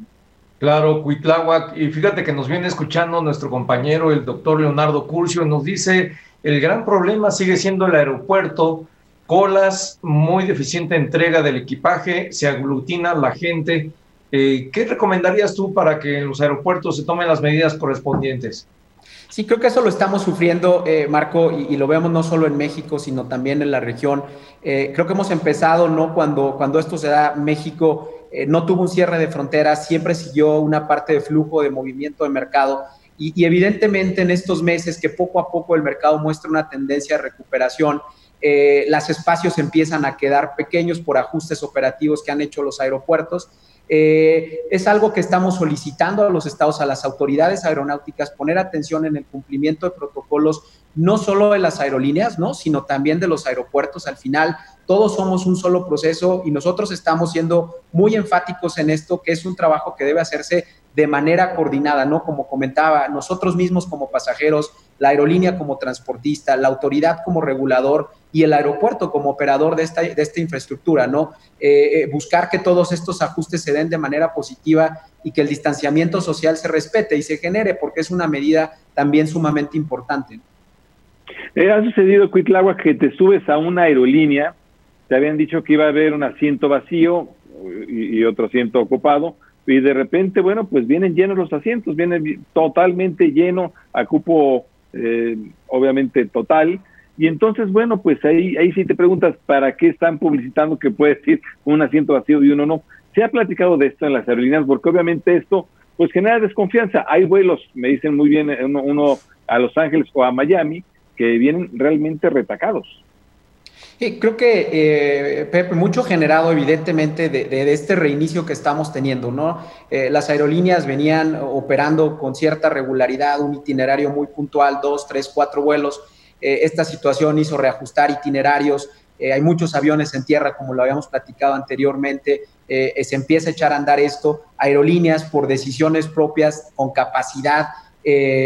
Claro, Cuitláhuac, y fíjate que nos viene escuchando nuestro compañero, el doctor Leonardo Curcio, nos dice, el gran problema sigue siendo el aeropuerto, colas, muy deficiente entrega del equipaje, se aglutina la gente. Eh, ¿Qué recomendarías tú para que en los aeropuertos se tomen las medidas correspondientes? Sí, creo que eso lo estamos sufriendo, eh, Marco, y, lo vemos no solo en México, sino también en la región. Eh, creo que hemos empezado, ¿no? Cuando, cuando esto se da, México eh, no tuvo un cierre de fronteras, siempre siguió una parte de flujo de movimiento de mercado. Y, y evidentemente en estos meses que poco a poco el mercado muestra una tendencia de recuperación, los espacios empiezan a quedar pequeños por ajustes operativos que han hecho los aeropuertos. Eh, es algo que estamos solicitando a los estados, a las autoridades aeronáuticas, poner atención en el cumplimiento de protocolos, no solo de las aerolíneas, ¿no? sino también de los aeropuertos. Al final, todos somos un solo proceso y nosotros estamos siendo muy enfáticos en esto, que es un trabajo que debe hacerse de manera coordinada, ¿no? Como comentaba, nosotros mismos como pasajeros, la aerolínea como transportista, la autoridad como regulador y el aeropuerto como operador de esta, de esta infraestructura, ¿no? Eh, eh, buscar que todos estos ajustes se den de manera positiva y que el distanciamiento social se respete y se genere, porque es una medida también sumamente importante. Eh, ha sucedido, Cuitlagua, que te subes a una aerolínea, te habían dicho que iba a haber un asiento vacío y otro asiento ocupado, y de repente, bueno, pues vienen llenos los asientos, vienen totalmente lleno a cupo, eh, obviamente, total. Y entonces, bueno, pues ahí, ahí sí te preguntas, ¿para qué están publicitando que puede ir un asiento vacío y uno no? Se ha platicado de esto en las aerolíneas, porque obviamente esto, pues genera desconfianza. Hay vuelos, me dicen muy bien, uno, uno a Los Ángeles o a Miami, que vienen realmente retacados. Sí, creo que, eh, Pepe, mucho generado evidentemente de, este reinicio que estamos teniendo, ¿no? Eh, las aerolíneas venían operando con cierta regularidad, un itinerario muy puntual, dos, tres, cuatro vuelos. Eh, esta situación hizo reajustar itinerarios. hay muchos aviones en tierra, como lo habíamos platicado anteriormente. se empieza a echar a andar esto. Aerolíneas, por decisiones propias, con capacidad,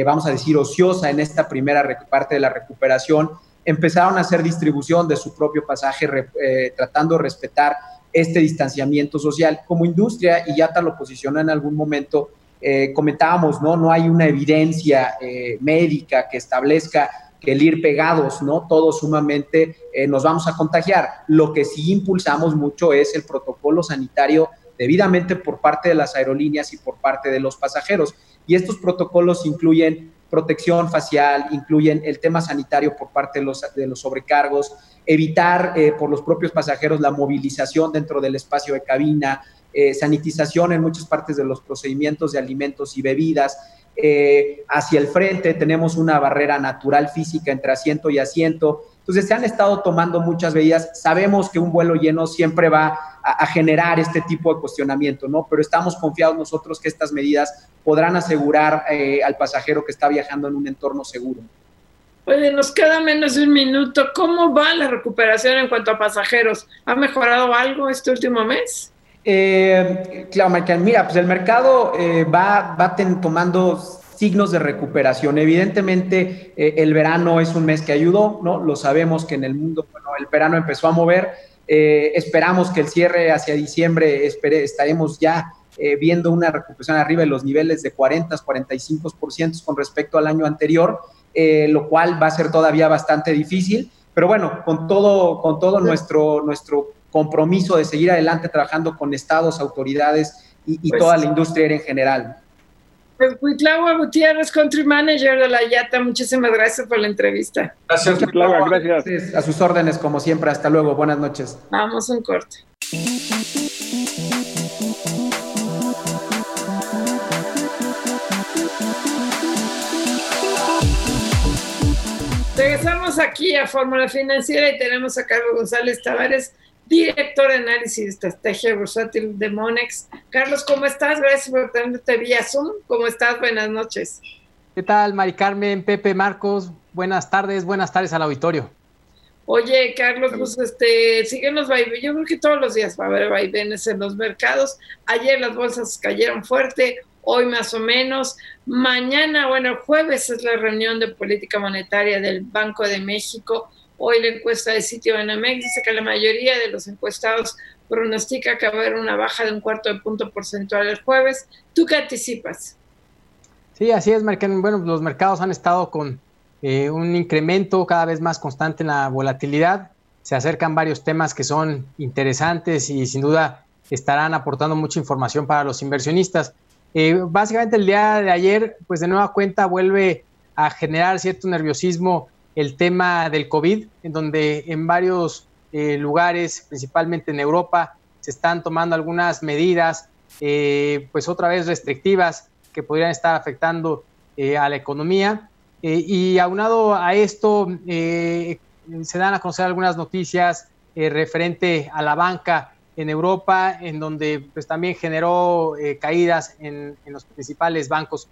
vamos a decir, ociosa en esta primera parte de la recuperación, empezaron a hacer distribución de su propio pasaje, eh, tratando de respetar este distanciamiento social. Como industria, y ya tal lo posicionó en algún momento, eh, comentábamos, ¿no? No hay una evidencia eh, médica que establezca que el ir pegados, ¿no? Todos sumamente nos vamos a contagiar. Lo que sí impulsamos mucho es el protocolo sanitario debidamente por parte de las aerolíneas y por parte de los pasajeros. Y estos protocolos incluyen protección facial, incluyen el tema sanitario por parte de los, de los sobrecargos, evitar eh, por los propios pasajeros la movilización dentro del espacio de cabina, eh, sanitización en muchas partes de los procedimientos de alimentos y bebidas. Eh, hacia el frente tenemos una barrera natural física entre asiento y asiento. Entonces se han estado tomando muchas medidas. Sabemos que un vuelo lleno siempre va a, generar este tipo de cuestionamiento, ¿no? Pero estamos confiados nosotros que estas medidas podrán asegurar eh, al pasajero que está viajando en un entorno seguro. Oye, nos queda menos de un minuto. ¿Cómo va la recuperación en cuanto a pasajeros? ¿Ha mejorado algo este último mes? Eh, claro, Michael, mira, pues el mercado eh, va, va tomando signos de recuperación. Evidentemente, eh, el verano es un mes que ayudó, ¿no? Lo sabemos que en el mundo, bueno, el verano empezó a mover, eh, esperamos que el cierre hacia diciembre espere, estaremos ya eh, viendo una recuperación arriba de los niveles de 40, 45% con respecto al año anterior, lo cual va a ser todavía bastante difícil. Pero bueno, con todo, con todo nuestro, nuestro compromiso de seguir adelante trabajando con estados, autoridades y, y pues toda la industria en general. Cuitlagua Gutiérrez, Country Manager de la IATA, muchísimas gracias por la entrevista. Gracias, Cuitlagua, gracias. A sus órdenes, como siempre. Hasta luego, buenas noches. Vamos un corte. Regresamos aquí a Fórmula Financiera y tenemos a Carlos González Tavares director de análisis de estrategia bursátil de Monex. Carlos, ¿cómo estás? Gracias por tenerte vía Zoom. ¿Cómo estás? Buenas noches. ¿Qué tal, Mari Carmen, Pepe, Marcos? Buenas tardes, buenas tardes al auditorio. Oye, Carlos, pues este, siguen los vaivenes. Yo creo que todos los días va a haber vaivenes en los mercados. Ayer las bolsas cayeron fuerte, hoy más o menos. Mañana, bueno, jueves es la reunión de política monetaria del Banco de México Hoy la encuesta de sitio Banamex dice que la mayoría de los encuestados pronostica que va a haber una baja de un cuarto de punto porcentual el jueves. ¿Tú qué anticipas? Sí, así es, Bueno, los mercados han estado con eh, un incremento cada vez más constante en la volatilidad. Se acercan varios temas que son interesantes y sin duda estarán aportando mucha información para los inversionistas. Eh, básicamente el día de ayer, pues de nueva cuenta vuelve a generar cierto nerviosismo el tema del COVID, en donde en varios eh, lugares, principalmente en Europa, se están tomando algunas medidas, eh, pues otra vez restrictivas, que podrían estar afectando eh, a la economía. y aunado a esto, se dan a conocer algunas noticias referente a la banca en Europa, en donde pues también generó caídas en, en, los principales bancos.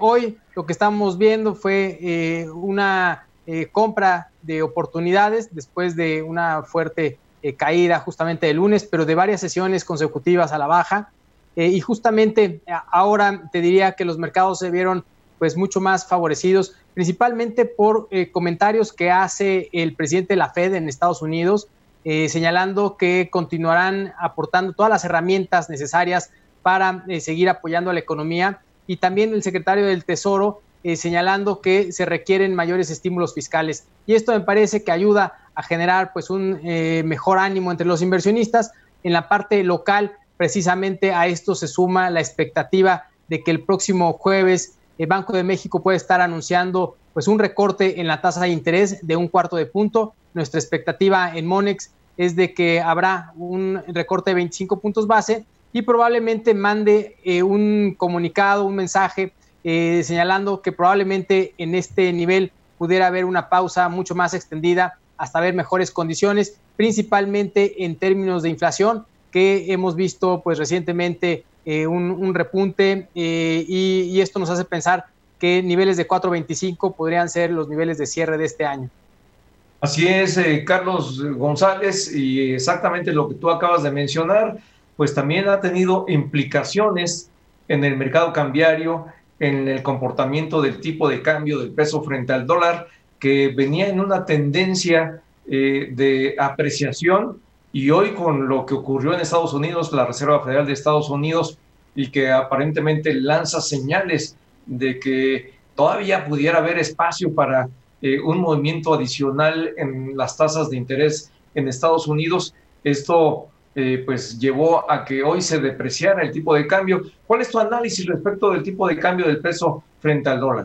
hoy lo que estamos viendo fue una eh, compra de oportunidades después de una fuerte eh, caída justamente de lunes, pero de varias sesiones consecutivas a la baja. Eh, y justamente ahora te diría que los mercados se vieron pues mucho más favorecidos, principalmente por comentarios que hace el presidente de la Fed en Estados Unidos, señalando que continuarán aportando todas las herramientas necesarias para seguir apoyando a la economía y también el secretario del Tesoro eh, señalando que se requieren mayores estímulos fiscales. Y esto me parece que ayuda a generar pues un eh, mejor ánimo entre los inversionistas. En la parte local, precisamente a esto se suma la expectativa de que el próximo jueves el Banco de México puede estar anunciando pues un recorte en la tasa de interés de un cuarto de punto. Nuestra expectativa en Monex es de que habrá un recorte de 25 puntos base y probablemente mande eh, un comunicado, un mensaje eh, señalando que probablemente en este nivel pudiera haber una pausa mucho más extendida hasta ver mejores condiciones, principalmente en términos de inflación, que hemos visto pues recientemente eh, un, repunte y, y, esto nos hace pensar que niveles de 4.25 podrían ser los niveles de cierre de este año. Así es, Carlos González, y exactamente lo que tú acabas de mencionar pues también ha tenido implicaciones en el mercado cambiario, en el comportamiento del tipo de cambio del peso frente al dólar, que venía en una tendencia eh, de apreciación y hoy con lo que ocurrió en Estados Unidos, la Reserva Federal de Estados Unidos, y que aparentemente lanza señales de que todavía pudiera haber espacio para eh, un movimiento adicional en las tasas de interés en Estados Unidos, esto eh, pues llevó a que hoy se depreciara el tipo de cambio. ¿Cuál es tu análisis respecto del tipo de cambio del peso frente al dólar?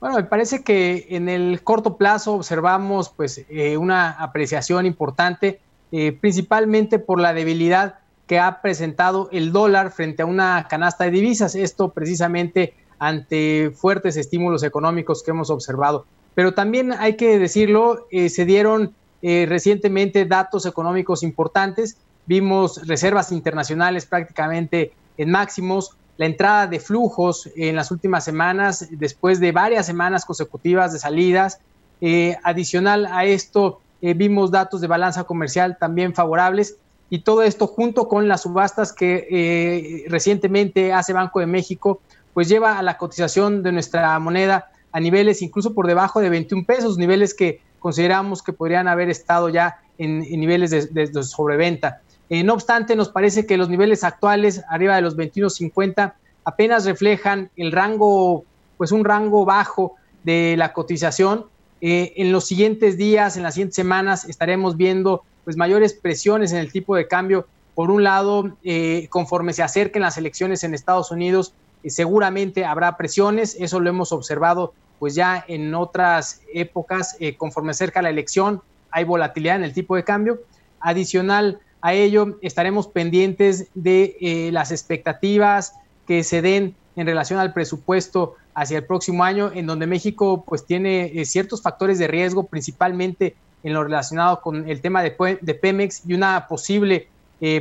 Bueno, me parece que en el corto plazo observamos pues eh, una apreciación importante, eh, principalmente por la debilidad que ha presentado el dólar frente a una canasta de divisas. Esto precisamente ante fuertes estímulos económicos que hemos observado. Pero también hay que decirlo, se dieron eh, recientemente datos económicos importantes, vimos reservas internacionales prácticamente en máximos, la entrada de flujos en las últimas semanas, después de varias semanas consecutivas de salidas. Eh, adicional a esto, eh, vimos datos de balanza comercial también favorables y todo esto junto con las subastas que recientemente hace Banco de México, pues lleva a la cotización de nuestra moneda a niveles incluso por debajo de 21 pesos, niveles que consideramos que podrían haber estado ya en, niveles de, sobreventa. Eh, no obstante, nos parece que los niveles actuales, arriba de los 21.50, apenas reflejan el rango, pues un rango bajo de la cotización. Eh, en los siguientes días, en las siguientes semanas, estaremos viendo pues mayores presiones en el tipo de cambio. Por un lado, eh, conforme se acerquen las elecciones en Estados Unidos, seguramente habrá presiones, eso lo hemos observado pues ya en otras épocas, eh, conforme acerca la elección, hay volatilidad en el tipo de cambio. Adicional a ello, estaremos pendientes de eh, las expectativas que se den en relación al presupuesto hacia el próximo año, en donde México pues tiene eh, ciertos factores de riesgo, principalmente en lo relacionado con el tema de, de Pemex y una posible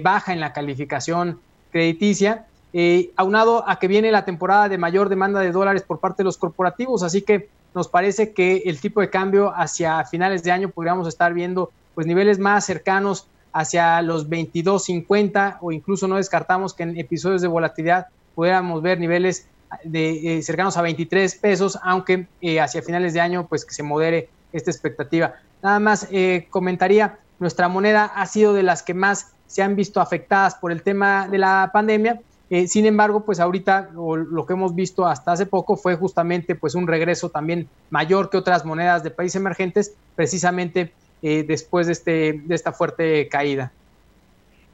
baja en la calificación crediticia eh, aunado a que viene la temporada de mayor demanda de dólares por parte de los corporativos, así que nos parece que el tipo de cambio hacia finales de año podríamos estar viendo pues niveles más cercanos hacia los 22.50 o incluso no descartamos que en episodios de volatilidad pudiéramos ver niveles de, eh, cercanos a 23 pesos, aunque eh, hacia finales de año pues que se modere esta expectativa. Nada más eh, comentaría, nuestra moneda ha sido de las que más se han visto afectadas por el tema de la pandemia eh, sin embargo, pues ahorita lo que hemos visto hasta hace poco fue justamente pues un regreso también mayor que otras monedas de países emergentes, precisamente eh, después de, este, de esta fuerte caída.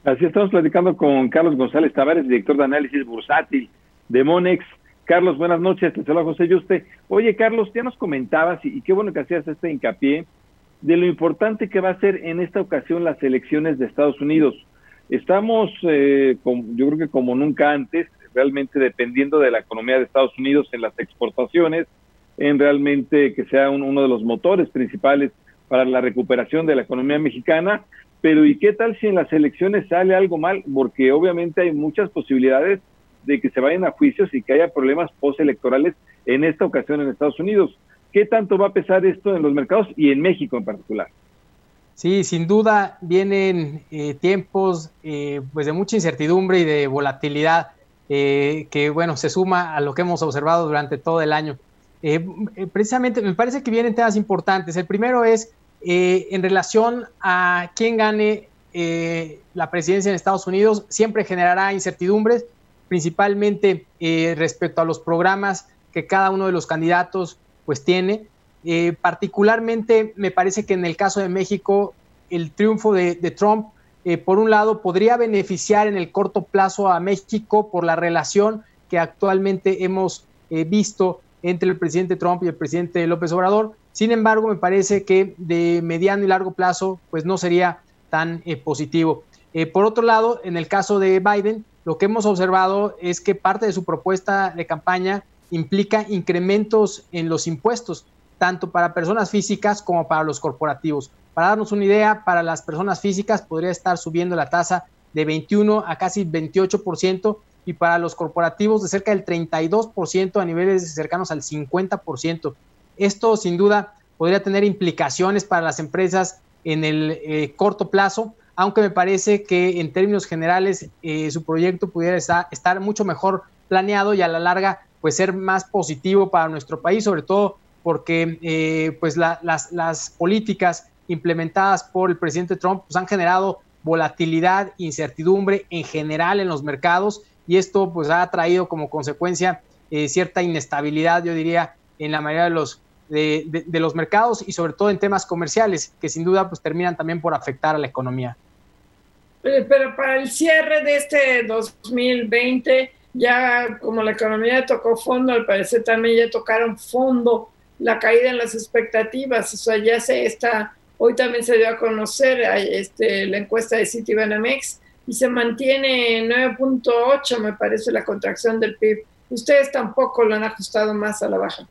Así estamos platicando con Carlos González Tavares, director de análisis bursátil de Monex. Carlos, buenas noches, te saluda José Yuste. Oye, Carlos, ya nos comentabas, y, y qué bueno que hacías este hincapié, de lo importante que va a ser en esta ocasión las elecciones de Estados Unidos. Estamos, eh, yo creo que como nunca antes, realmente dependiendo de la economía de Estados Unidos en las exportaciones, en realmente que sea uno de los motores principales para la recuperación de la economía mexicana. Pero ¿y qué tal si en las elecciones sale algo mal? Porque obviamente hay muchas posibilidades de que se vayan a juicios y que haya problemas postelectorales en esta ocasión en Estados Unidos. ¿Qué tanto va a pesar esto en los mercados y en México en particular? Sí, sin duda vienen eh, tiempos eh, pues de mucha incertidumbre y de volatilidad eh, que bueno se suma a lo que hemos observado durante todo el año. precisamente me parece que vienen temas importantes. El primero es en relación a quién gane la presidencia en Estados Unidos, siempre generará incertidumbres, principalmente respecto a los programas que cada uno de los candidatos pues tiene. Eh, particularmente me parece que en el caso de México el triunfo de, Trump, eh, por un lado, podría beneficiar en el corto plazo a México por la relación que actualmente hemos eh, visto entre el presidente Trump y el presidente López Obrador. Sin embargo, me parece que de mediano y largo plazo, pues no sería tan positivo. por otro lado, en el caso de Biden, lo que hemos observado es que parte de su propuesta de campaña implica incrementos en los impuestos tanto para personas físicas como para los corporativos. Para darnos una idea, para las personas físicas podría estar subiendo la tasa de 21 a casi 28% y para los corporativos de cerca del 32% a niveles cercanos al 50%. Esto sin duda podría tener implicaciones para las empresas en el eh, corto plazo, aunque me parece que en términos generales eh, su proyecto pudiera estar, mucho mejor planeado y a la larga pues ser más positivo para nuestro país, sobre todo porque eh, pues las, políticas implementadas por el presidente Trump pues, han generado volatilidad, incertidumbre en general en los mercados y esto pues ha traído como consecuencia eh, cierta inestabilidad, yo diría, en la mayoría de los, de, los mercados y sobre todo en temas comerciales que sin duda pues terminan también por afectar a la economía. Eh, pero para el cierre de este 2020, ya como la economía tocó fondo, al parecer también ya tocaron fondo la caída en las expectativas. O sea, ya se está, hoy también se dio a conocer este, la encuesta de Citibanamex y se mantiene 9.8, me parece, la contracción del PIB. Ustedes tampoco lo han ajustado más a la baja.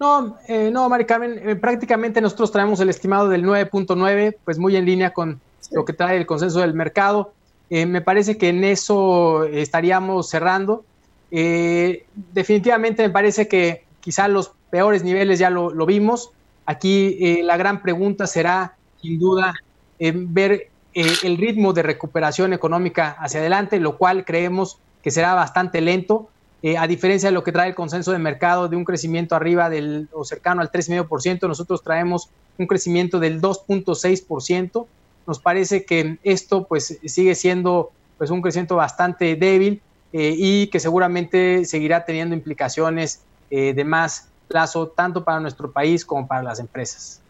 No, eh, no, Mari Carmen, eh, prácticamente nosotros traemos el estimado del 9.9, pues muy en línea con lo que trae el consenso del mercado. Eh, me parece que en eso estaríamos cerrando. definitivamente me parece que quizá los peores niveles ya lo, vimos. Aquí eh, la gran pregunta será, sin duda, ver eh, el ritmo de recuperación económica hacia adelante, lo cual creemos que será bastante lento, eh, a diferencia de lo que trae el consenso de mercado de un crecimiento arriba del o cercano al 3,5%, nosotros traemos un crecimiento del 2.6%. Nos parece que esto pues sigue siendo pues un crecimiento bastante débil y que seguramente seguirá teniendo implicaciones de más plazo tanto para nuestro país como para las empresas.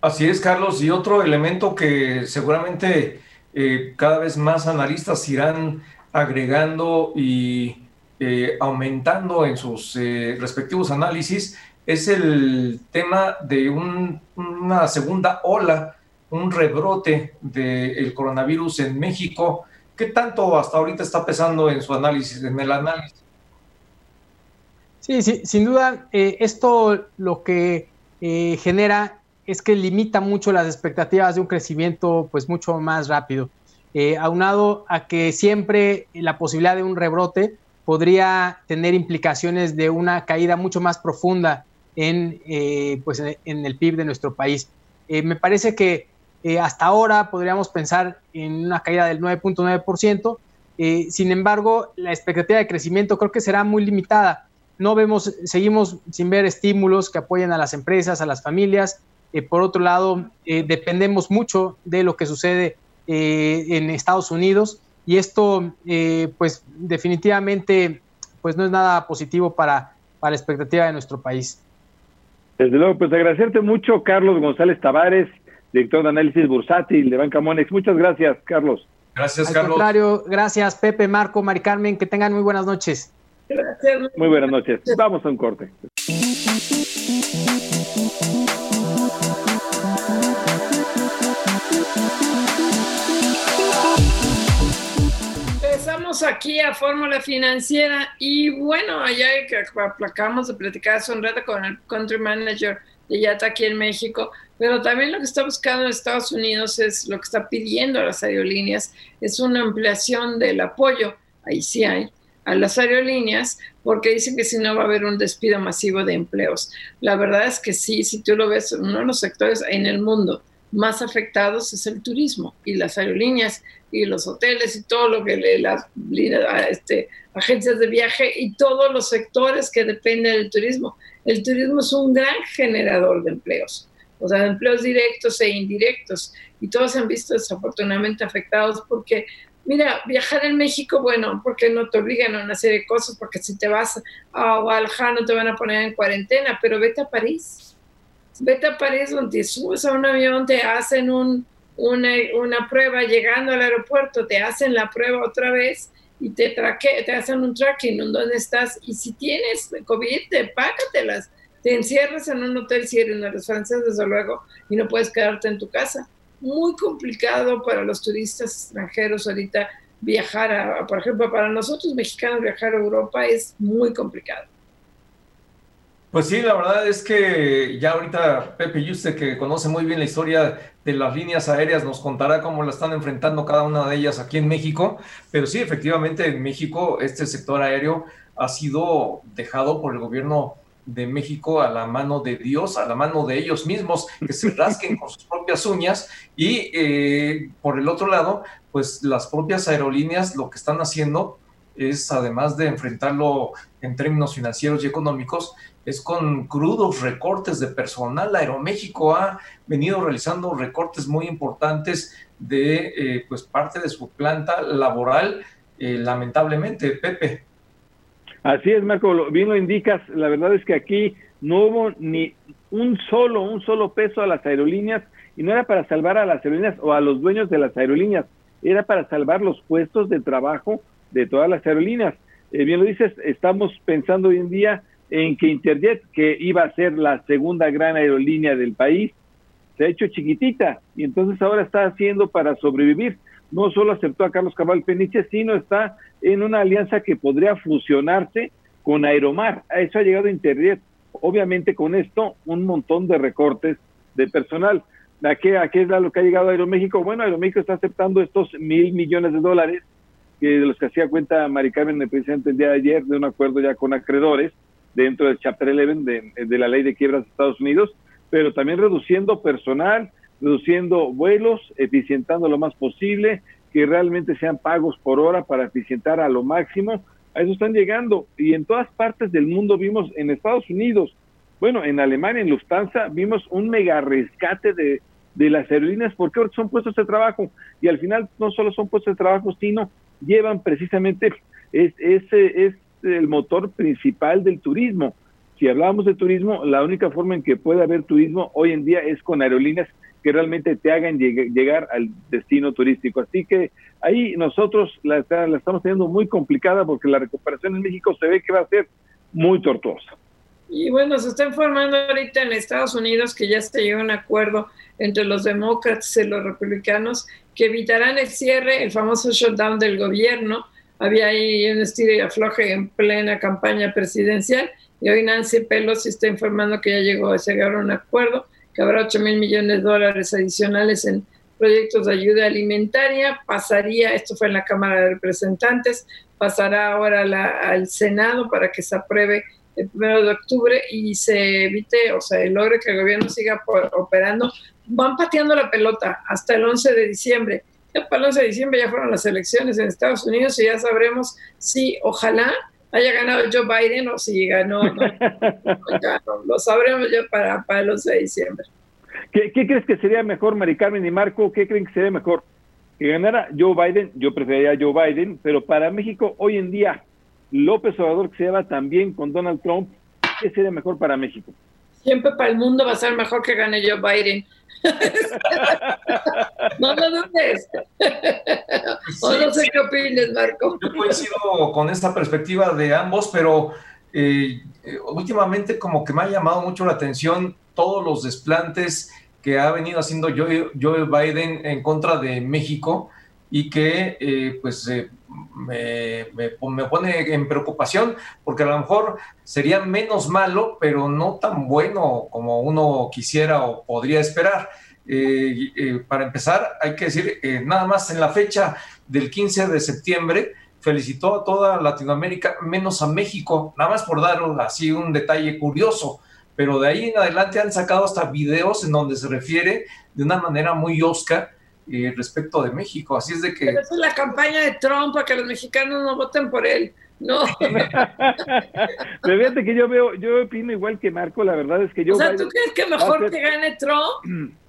Así es, Carlos. Y otro elemento que seguramente eh, cada vez más analistas irán agregando y eh, aumentando en sus eh, respectivos análisis es el tema de una segunda ola, un rebrote del coronavirus en México. ¿Qué tanto hasta ahorita está pesando en su análisis, en el análisis? Sí, sí sin duda, eh, esto lo que eh, genera es que limita mucho las expectativas de un crecimiento pues mucho más rápido. Eh, aunado a que siempre la posibilidad de un rebrote podría tener implicaciones de una caída mucho más profunda en, pues en el PIB de nuestro país. me parece que hasta ahora podríamos pensar en una caída del 9.9%, sin embargo, la expectativa de crecimiento creo que será muy limitada no vemos, seguimos sin ver estímulos que apoyen a las empresas, a las familias. Eh, por otro lado, eh, dependemos mucho de lo que sucede eh, en Estados Unidos y esto, pues definitivamente, pues no es nada positivo para, para la expectativa de nuestro país. Desde luego, pues agradecerte mucho, Carlos González Tavares, director de análisis bursátil de Banca Monex. Muchas gracias, Carlos. Gracias, Al Carlos. contrario, gracias, Pepe, Marco, Mari Carmen, que tengan muy buenas noches. Muy buenas noches. Vamos a un corte. Empezamos aquí a Fórmula Financiera y bueno, allá que acabamos de platicar hace un rato con el country manager de Yata aquí en México, pero también lo que está buscando en Estados Unidos es lo que está pidiendo a las aerolíneas, es una ampliación del apoyo, ahí sí hay, a las aerolíneas porque dicen que si no va a haber un despido masivo de empleos. La verdad es que sí, si tú lo ves, uno de los sectores en el mundo más afectados es el turismo y las aerolíneas y los hoteles y todo lo que le, las este, agencias de viaje y todos los sectores que dependen del turismo. El turismo es un gran generador de empleos, o sea, de empleos directos e indirectos y todos se han visto desafortunadamente afectados porque Mira, viajar en México, bueno, porque no te obligan a una serie de cosas, porque si te vas a Guadalajara no te van a poner en cuarentena, pero vete a París. Vete a París donde subes a un avión, te hacen un, una, prueba llegando al aeropuerto, te hacen la prueba otra vez y te, traque, te hacen un tracking en dónde estás. Y si tienes COVID, te págatelas. Te encierras en un hotel si eres, eres francés, desde luego, y no puedes quedarte en tu casa muy complicado para los turistas extranjeros ahorita viajar a, por ejemplo, para nosotros mexicanos viajar a Europa es muy complicado. Pues sí, la verdad es que ya ahorita Pepe Yuste, que conoce muy bien la historia de las líneas aéreas, nos contará cómo la están enfrentando cada una de ellas aquí en México. Pero sí, efectivamente, en México este sector aéreo ha sido dejado por el gobierno de México a la mano de Dios, a la mano de ellos mismos, que se rasquen con sus propias uñas y eh, por el otro lado, pues las propias aerolíneas lo que están haciendo es, además de enfrentarlo en términos financieros y económicos, es con crudos recortes de personal. Aeroméxico ha venido realizando recortes muy importantes de eh, pues parte de su planta laboral, eh, lamentablemente, Pepe. Así es, Marco, bien lo indicas. La verdad es que aquí no hubo ni un solo, un solo peso a las aerolíneas y no era para salvar a las aerolíneas o a los dueños de las aerolíneas, era para salvar los puestos de trabajo de todas las aerolíneas. Eh, bien lo dices, estamos pensando hoy en día en que Interjet, que iba a ser la segunda gran aerolínea del país, se ha hecho chiquitita y entonces ahora está haciendo para sobrevivir no solo aceptó a Carlos Cabal Peniche, sino está en una alianza que podría fusionarse con Aeromar. A eso ha llegado Internet. Obviamente con esto un montón de recortes de personal. ¿A qué, es lo que ha llegado Aeroméxico? Bueno, Aeroméxico está aceptando estos mil millones de dólares que de los que hacía cuenta Mari Carmen, el presidente, el día de ayer, de un acuerdo ya con acreedores dentro del Chapter 11 de, de la ley de quiebras de Estados Unidos, pero también reduciendo personal, reduciendo vuelos, eficientando lo más posible, que realmente sean pagos por hora para eficientar a lo máximo. A eso están llegando. Y en todas partes del mundo vimos, en Estados Unidos, bueno, en Alemania, en Lufthansa, vimos un mega rescate de, de las aerolíneas porque son puestos de trabajo. Y al final no solo son puestos de trabajo, sino llevan precisamente, es, ese es el motor principal del turismo. Si hablamos de turismo, la única forma en que puede haber turismo hoy en día es con aerolíneas que realmente te hagan llegar al destino turístico. Así que ahí nosotros la, la, estamos teniendo muy complicada porque la recuperación en México se ve que va a ser muy tortuosa. Y bueno, se está informando ahorita en Estados Unidos que ya se llegó a un acuerdo entre los demócratas y los republicanos que evitarán el cierre, el famoso shutdown del gobierno. Había ahí un estilo y afloje en plena campaña presidencial y hoy Nancy Pelosi está informando que ya llegó a llegar a un acuerdo que habrá 8 mil millones de dólares adicionales en proyectos de ayuda alimentaria, pasaría, esto fue en la Cámara de Representantes, pasará ahora al Senado para que se apruebe el primero de octubre y se evite, o sea, logre que el gobierno siga operando. Van pateando la pelota hasta el 11 de diciembre. Ya para el 11 de diciembre ya fueron las elecciones en Estados Unidos y ya sabremos si, ojalá, haya ganado Joe Biden o si ganó, no, lo sabremos ya para, para el 11 de diciembre. ¿Qué, crees que sería mejor, Mari Carmen y Marco? ¿Qué creen que sería mejor? Que ganara Joe Biden, yo preferiría Joe Biden, pero para México hoy en día, López Obrador que se lleva también con Donald Trump, ¿qué sería mejor para México? Siempre para el mundo va a ser mejor que gane Joe Biden. no lo dudes. o no sé qué opinas, Marco. Yo coincido con esta perspectiva de ambos, pero eh, últimamente como que me ha llamado mucho la atención todos los desplantes que ha venido haciendo Joe, Biden en contra de México y que eh, pues eh, me, me, pone en preocupación porque a lo mejor sería menos malo, pero no tan bueno como uno quisiera o podría esperar. Eh, para empezar, hay que decir, nada más en la fecha del 15 de septiembre, felicitó a toda Latinoamérica, menos a México, nada más por dar así un detalle curioso, pero de ahí en adelante han sacado hasta videos en donde se refiere de una manera muy osca eh, respecto de México. Así es de que... Pero esa es la campaña de Trump para que los mexicanos no voten por él. No. Pero fíjate que yo veo, yo opino igual que Marco, la verdad es que yo... O sea, ¿tú crees que mejor que gane Trump?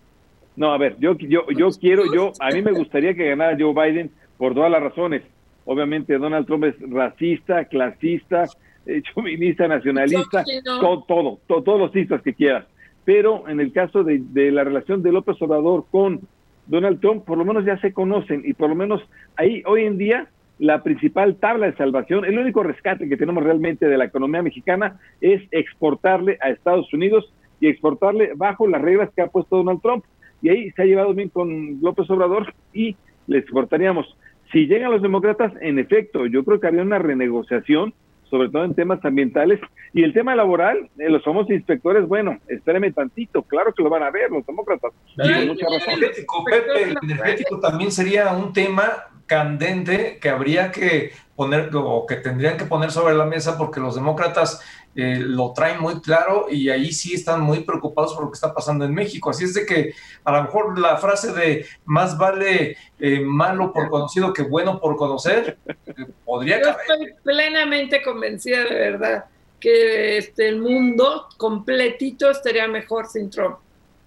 No, a ver, yo, yo, yo quiero, yo, a mí me gustaría que ganara Joe Biden por todas las razones. Obviamente Donald Trump es racista, clasista, eh, chauvinista, nacionalista, todo, todo, todos los cistas que quieras. Pero en el caso de, de la relación de López Obrador con Donald Trump, por lo menos ya se conocen y por lo menos ahí hoy en día la principal tabla de salvación, el único rescate que tenemos realmente de la economía mexicana es exportarle a Estados Unidos y exportarle bajo las reglas que ha puesto Donald Trump y ahí se ha llevado bien con López Obrador y le exportaríamos. Si llegan los demócratas, en efecto, yo creo que habría una renegociación, sobre todo en temas ambientales. Y el tema laboral, eh, los famosos inspectores, bueno, espéreme tantito, claro que lo van a ver los demócratas. el energético, Pepe, el energético también sería un tema candente que habría que poner o que tendrían que poner sobre la mesa porque los demócratas eh, lo traen muy claro y ahí sí están muy preocupados por lo que está pasando en México. Así es de que a lo mejor la frase de más vale eh, malo por conocido que bueno por conocer eh, podría Yo estoy plenamente convencida de verdad que este, el mundo completito estaría mejor sin Trump.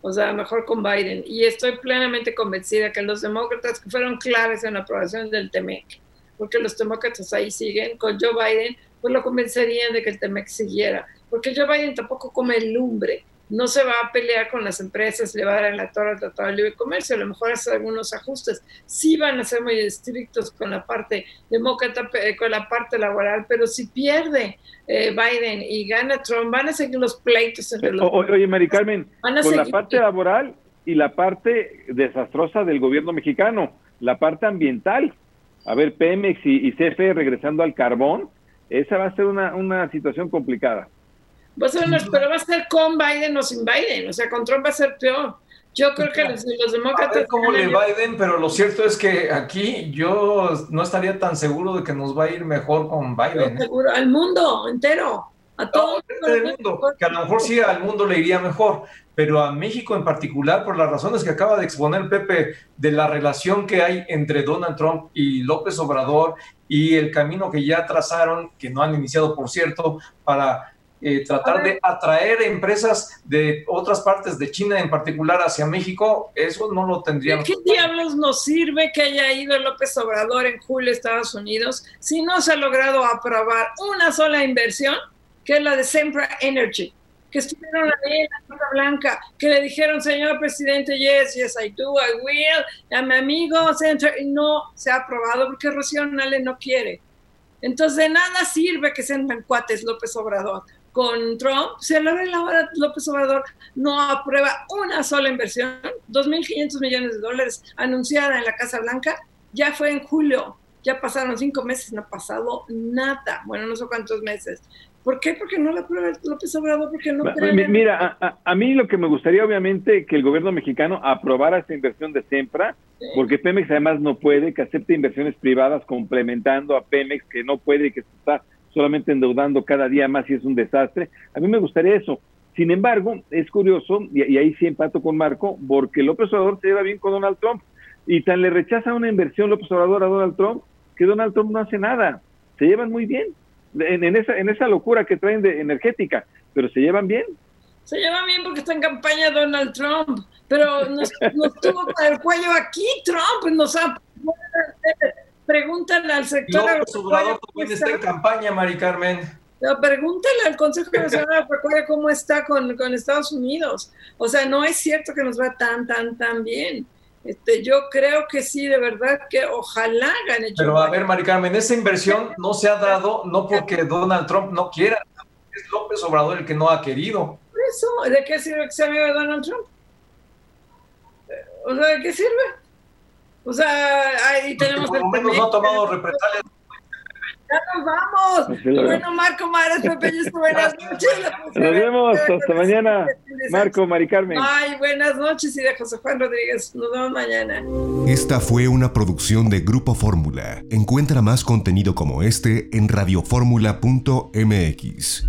O sea, mejor con Biden. Y estoy plenamente convencida que los demócratas que fueron claves en la aprobación del TEMEC, porque los demócratas ahí siguen, con Joe Biden pues lo convencerían de que el Temex siguiera, porque Joe Biden tampoco come lumbre, no se va a pelear con las empresas, le va a dar en la torre al Tratado de Libre Comercio, a lo mejor hace algunos ajustes, sí van a ser muy estrictos con la parte demócrata, con la parte laboral, pero si pierde eh, Biden y gana Trump, van a seguir los pleitos entre los... oye, Mari Carmen, con la parte laboral y la parte desastrosa del gobierno mexicano, la parte ambiental, a ver, Pemex y, y CFE regresando al carbón, esa va a ser una, una situación complicada. Va a ser pero va a ser con Biden o sin Biden, o sea, con Trump va a ser peor. Yo creo que los, demócratas... A ver cómo le Biden, pero lo cierto es que aquí yo no estaría tan seguro de que nos va a ir mejor con Biden. ¿eh? Seguro, al mundo entero, a todo el mundo. Que a lo mejor sí al mundo le iría mejor, pero a México en particular, por las razones que acaba de exponer Pepe, de la relación que hay entre Donald Trump y López Obrador y el camino que ya trazaron, que no han iniciado, por cierto, para eh, tratar de atraer empresas de otras partes de China en particular hacia México, eso no lo tendríamos. ¿Qué diablos nos sirve que haya ido López Obrador en julio a Estados Unidos si no se ha logrado aprobar una sola inversión, que es la de Sempra Energy? Que estuvieron ahí en la Casa Blanca, que le dijeron, señor presidente, yes, yes, I do, I will, a mi amigo, y no se ha aprobado porque Rocío Nale no quiere. Entonces, de nada sirve que sean cuates López Obrador. Con Trump, si a la hora López Obrador no aprueba una sola inversión, 2.500 millones de dólares anunciada en la Casa Blanca, ya fue en julio, ya pasaron cinco meses, no ha pasado nada, bueno, no sé cuántos meses. ¿Por qué? Porque no la aprueba López Obrador, porque no Mira, a, mí lo que me gustaría, obviamente, que el gobierno mexicano aprobara esta inversión de Sempra, porque Pemex además no puede, que acepte inversiones privadas complementando a Pemex, que no puede y que se está solamente endeudando cada día más y es un desastre. A mí me gustaría eso. Sin embargo, es curioso, y, ahí sí empato con Marco, porque López Obrador se lleva bien con Donald Trump, y tan le rechaza una inversión López Obrador a Donald Trump, que Donald Trump no hace nada. Se llevan muy bien en, esa, en esa locura que traen de energética, pero se llevan bien. Se llevan bien porque está en campaña Donald Trump, pero nos, tuvo con el cuello aquí Trump, nos ha... Pregúntale al sector agropecuario. también está en campaña, Mari Carmen. pregúntale al Consejo Nacional de cómo está con, con Estados Unidos. O sea, no es cierto que nos va tan, tan, tan bien. Este, yo creo que sí, de verdad que ojalá gane. Pero a ver, Mari Carmen, esa inversión no se ha dado no porque Donald Trump no quiera, es López Obrador el que no ha querido. Eso, ¿de qué sirve que sea amigo de Donald Trump? O sea, ¿de qué sirve? O sea, ahí tenemos... Por lo menos no ha tomado represalias ya nos vamos. Bueno, Marco Mares, Pepe, buenas noches. Nos vemos, hasta mañana. Marco, Mari Carmen. Ay, buenas noches y de José Juan Rodríguez. Nos vemos mañana. Esta fue una producción de Grupo Fórmula. Encuentra más contenido como este en radioformula.mx.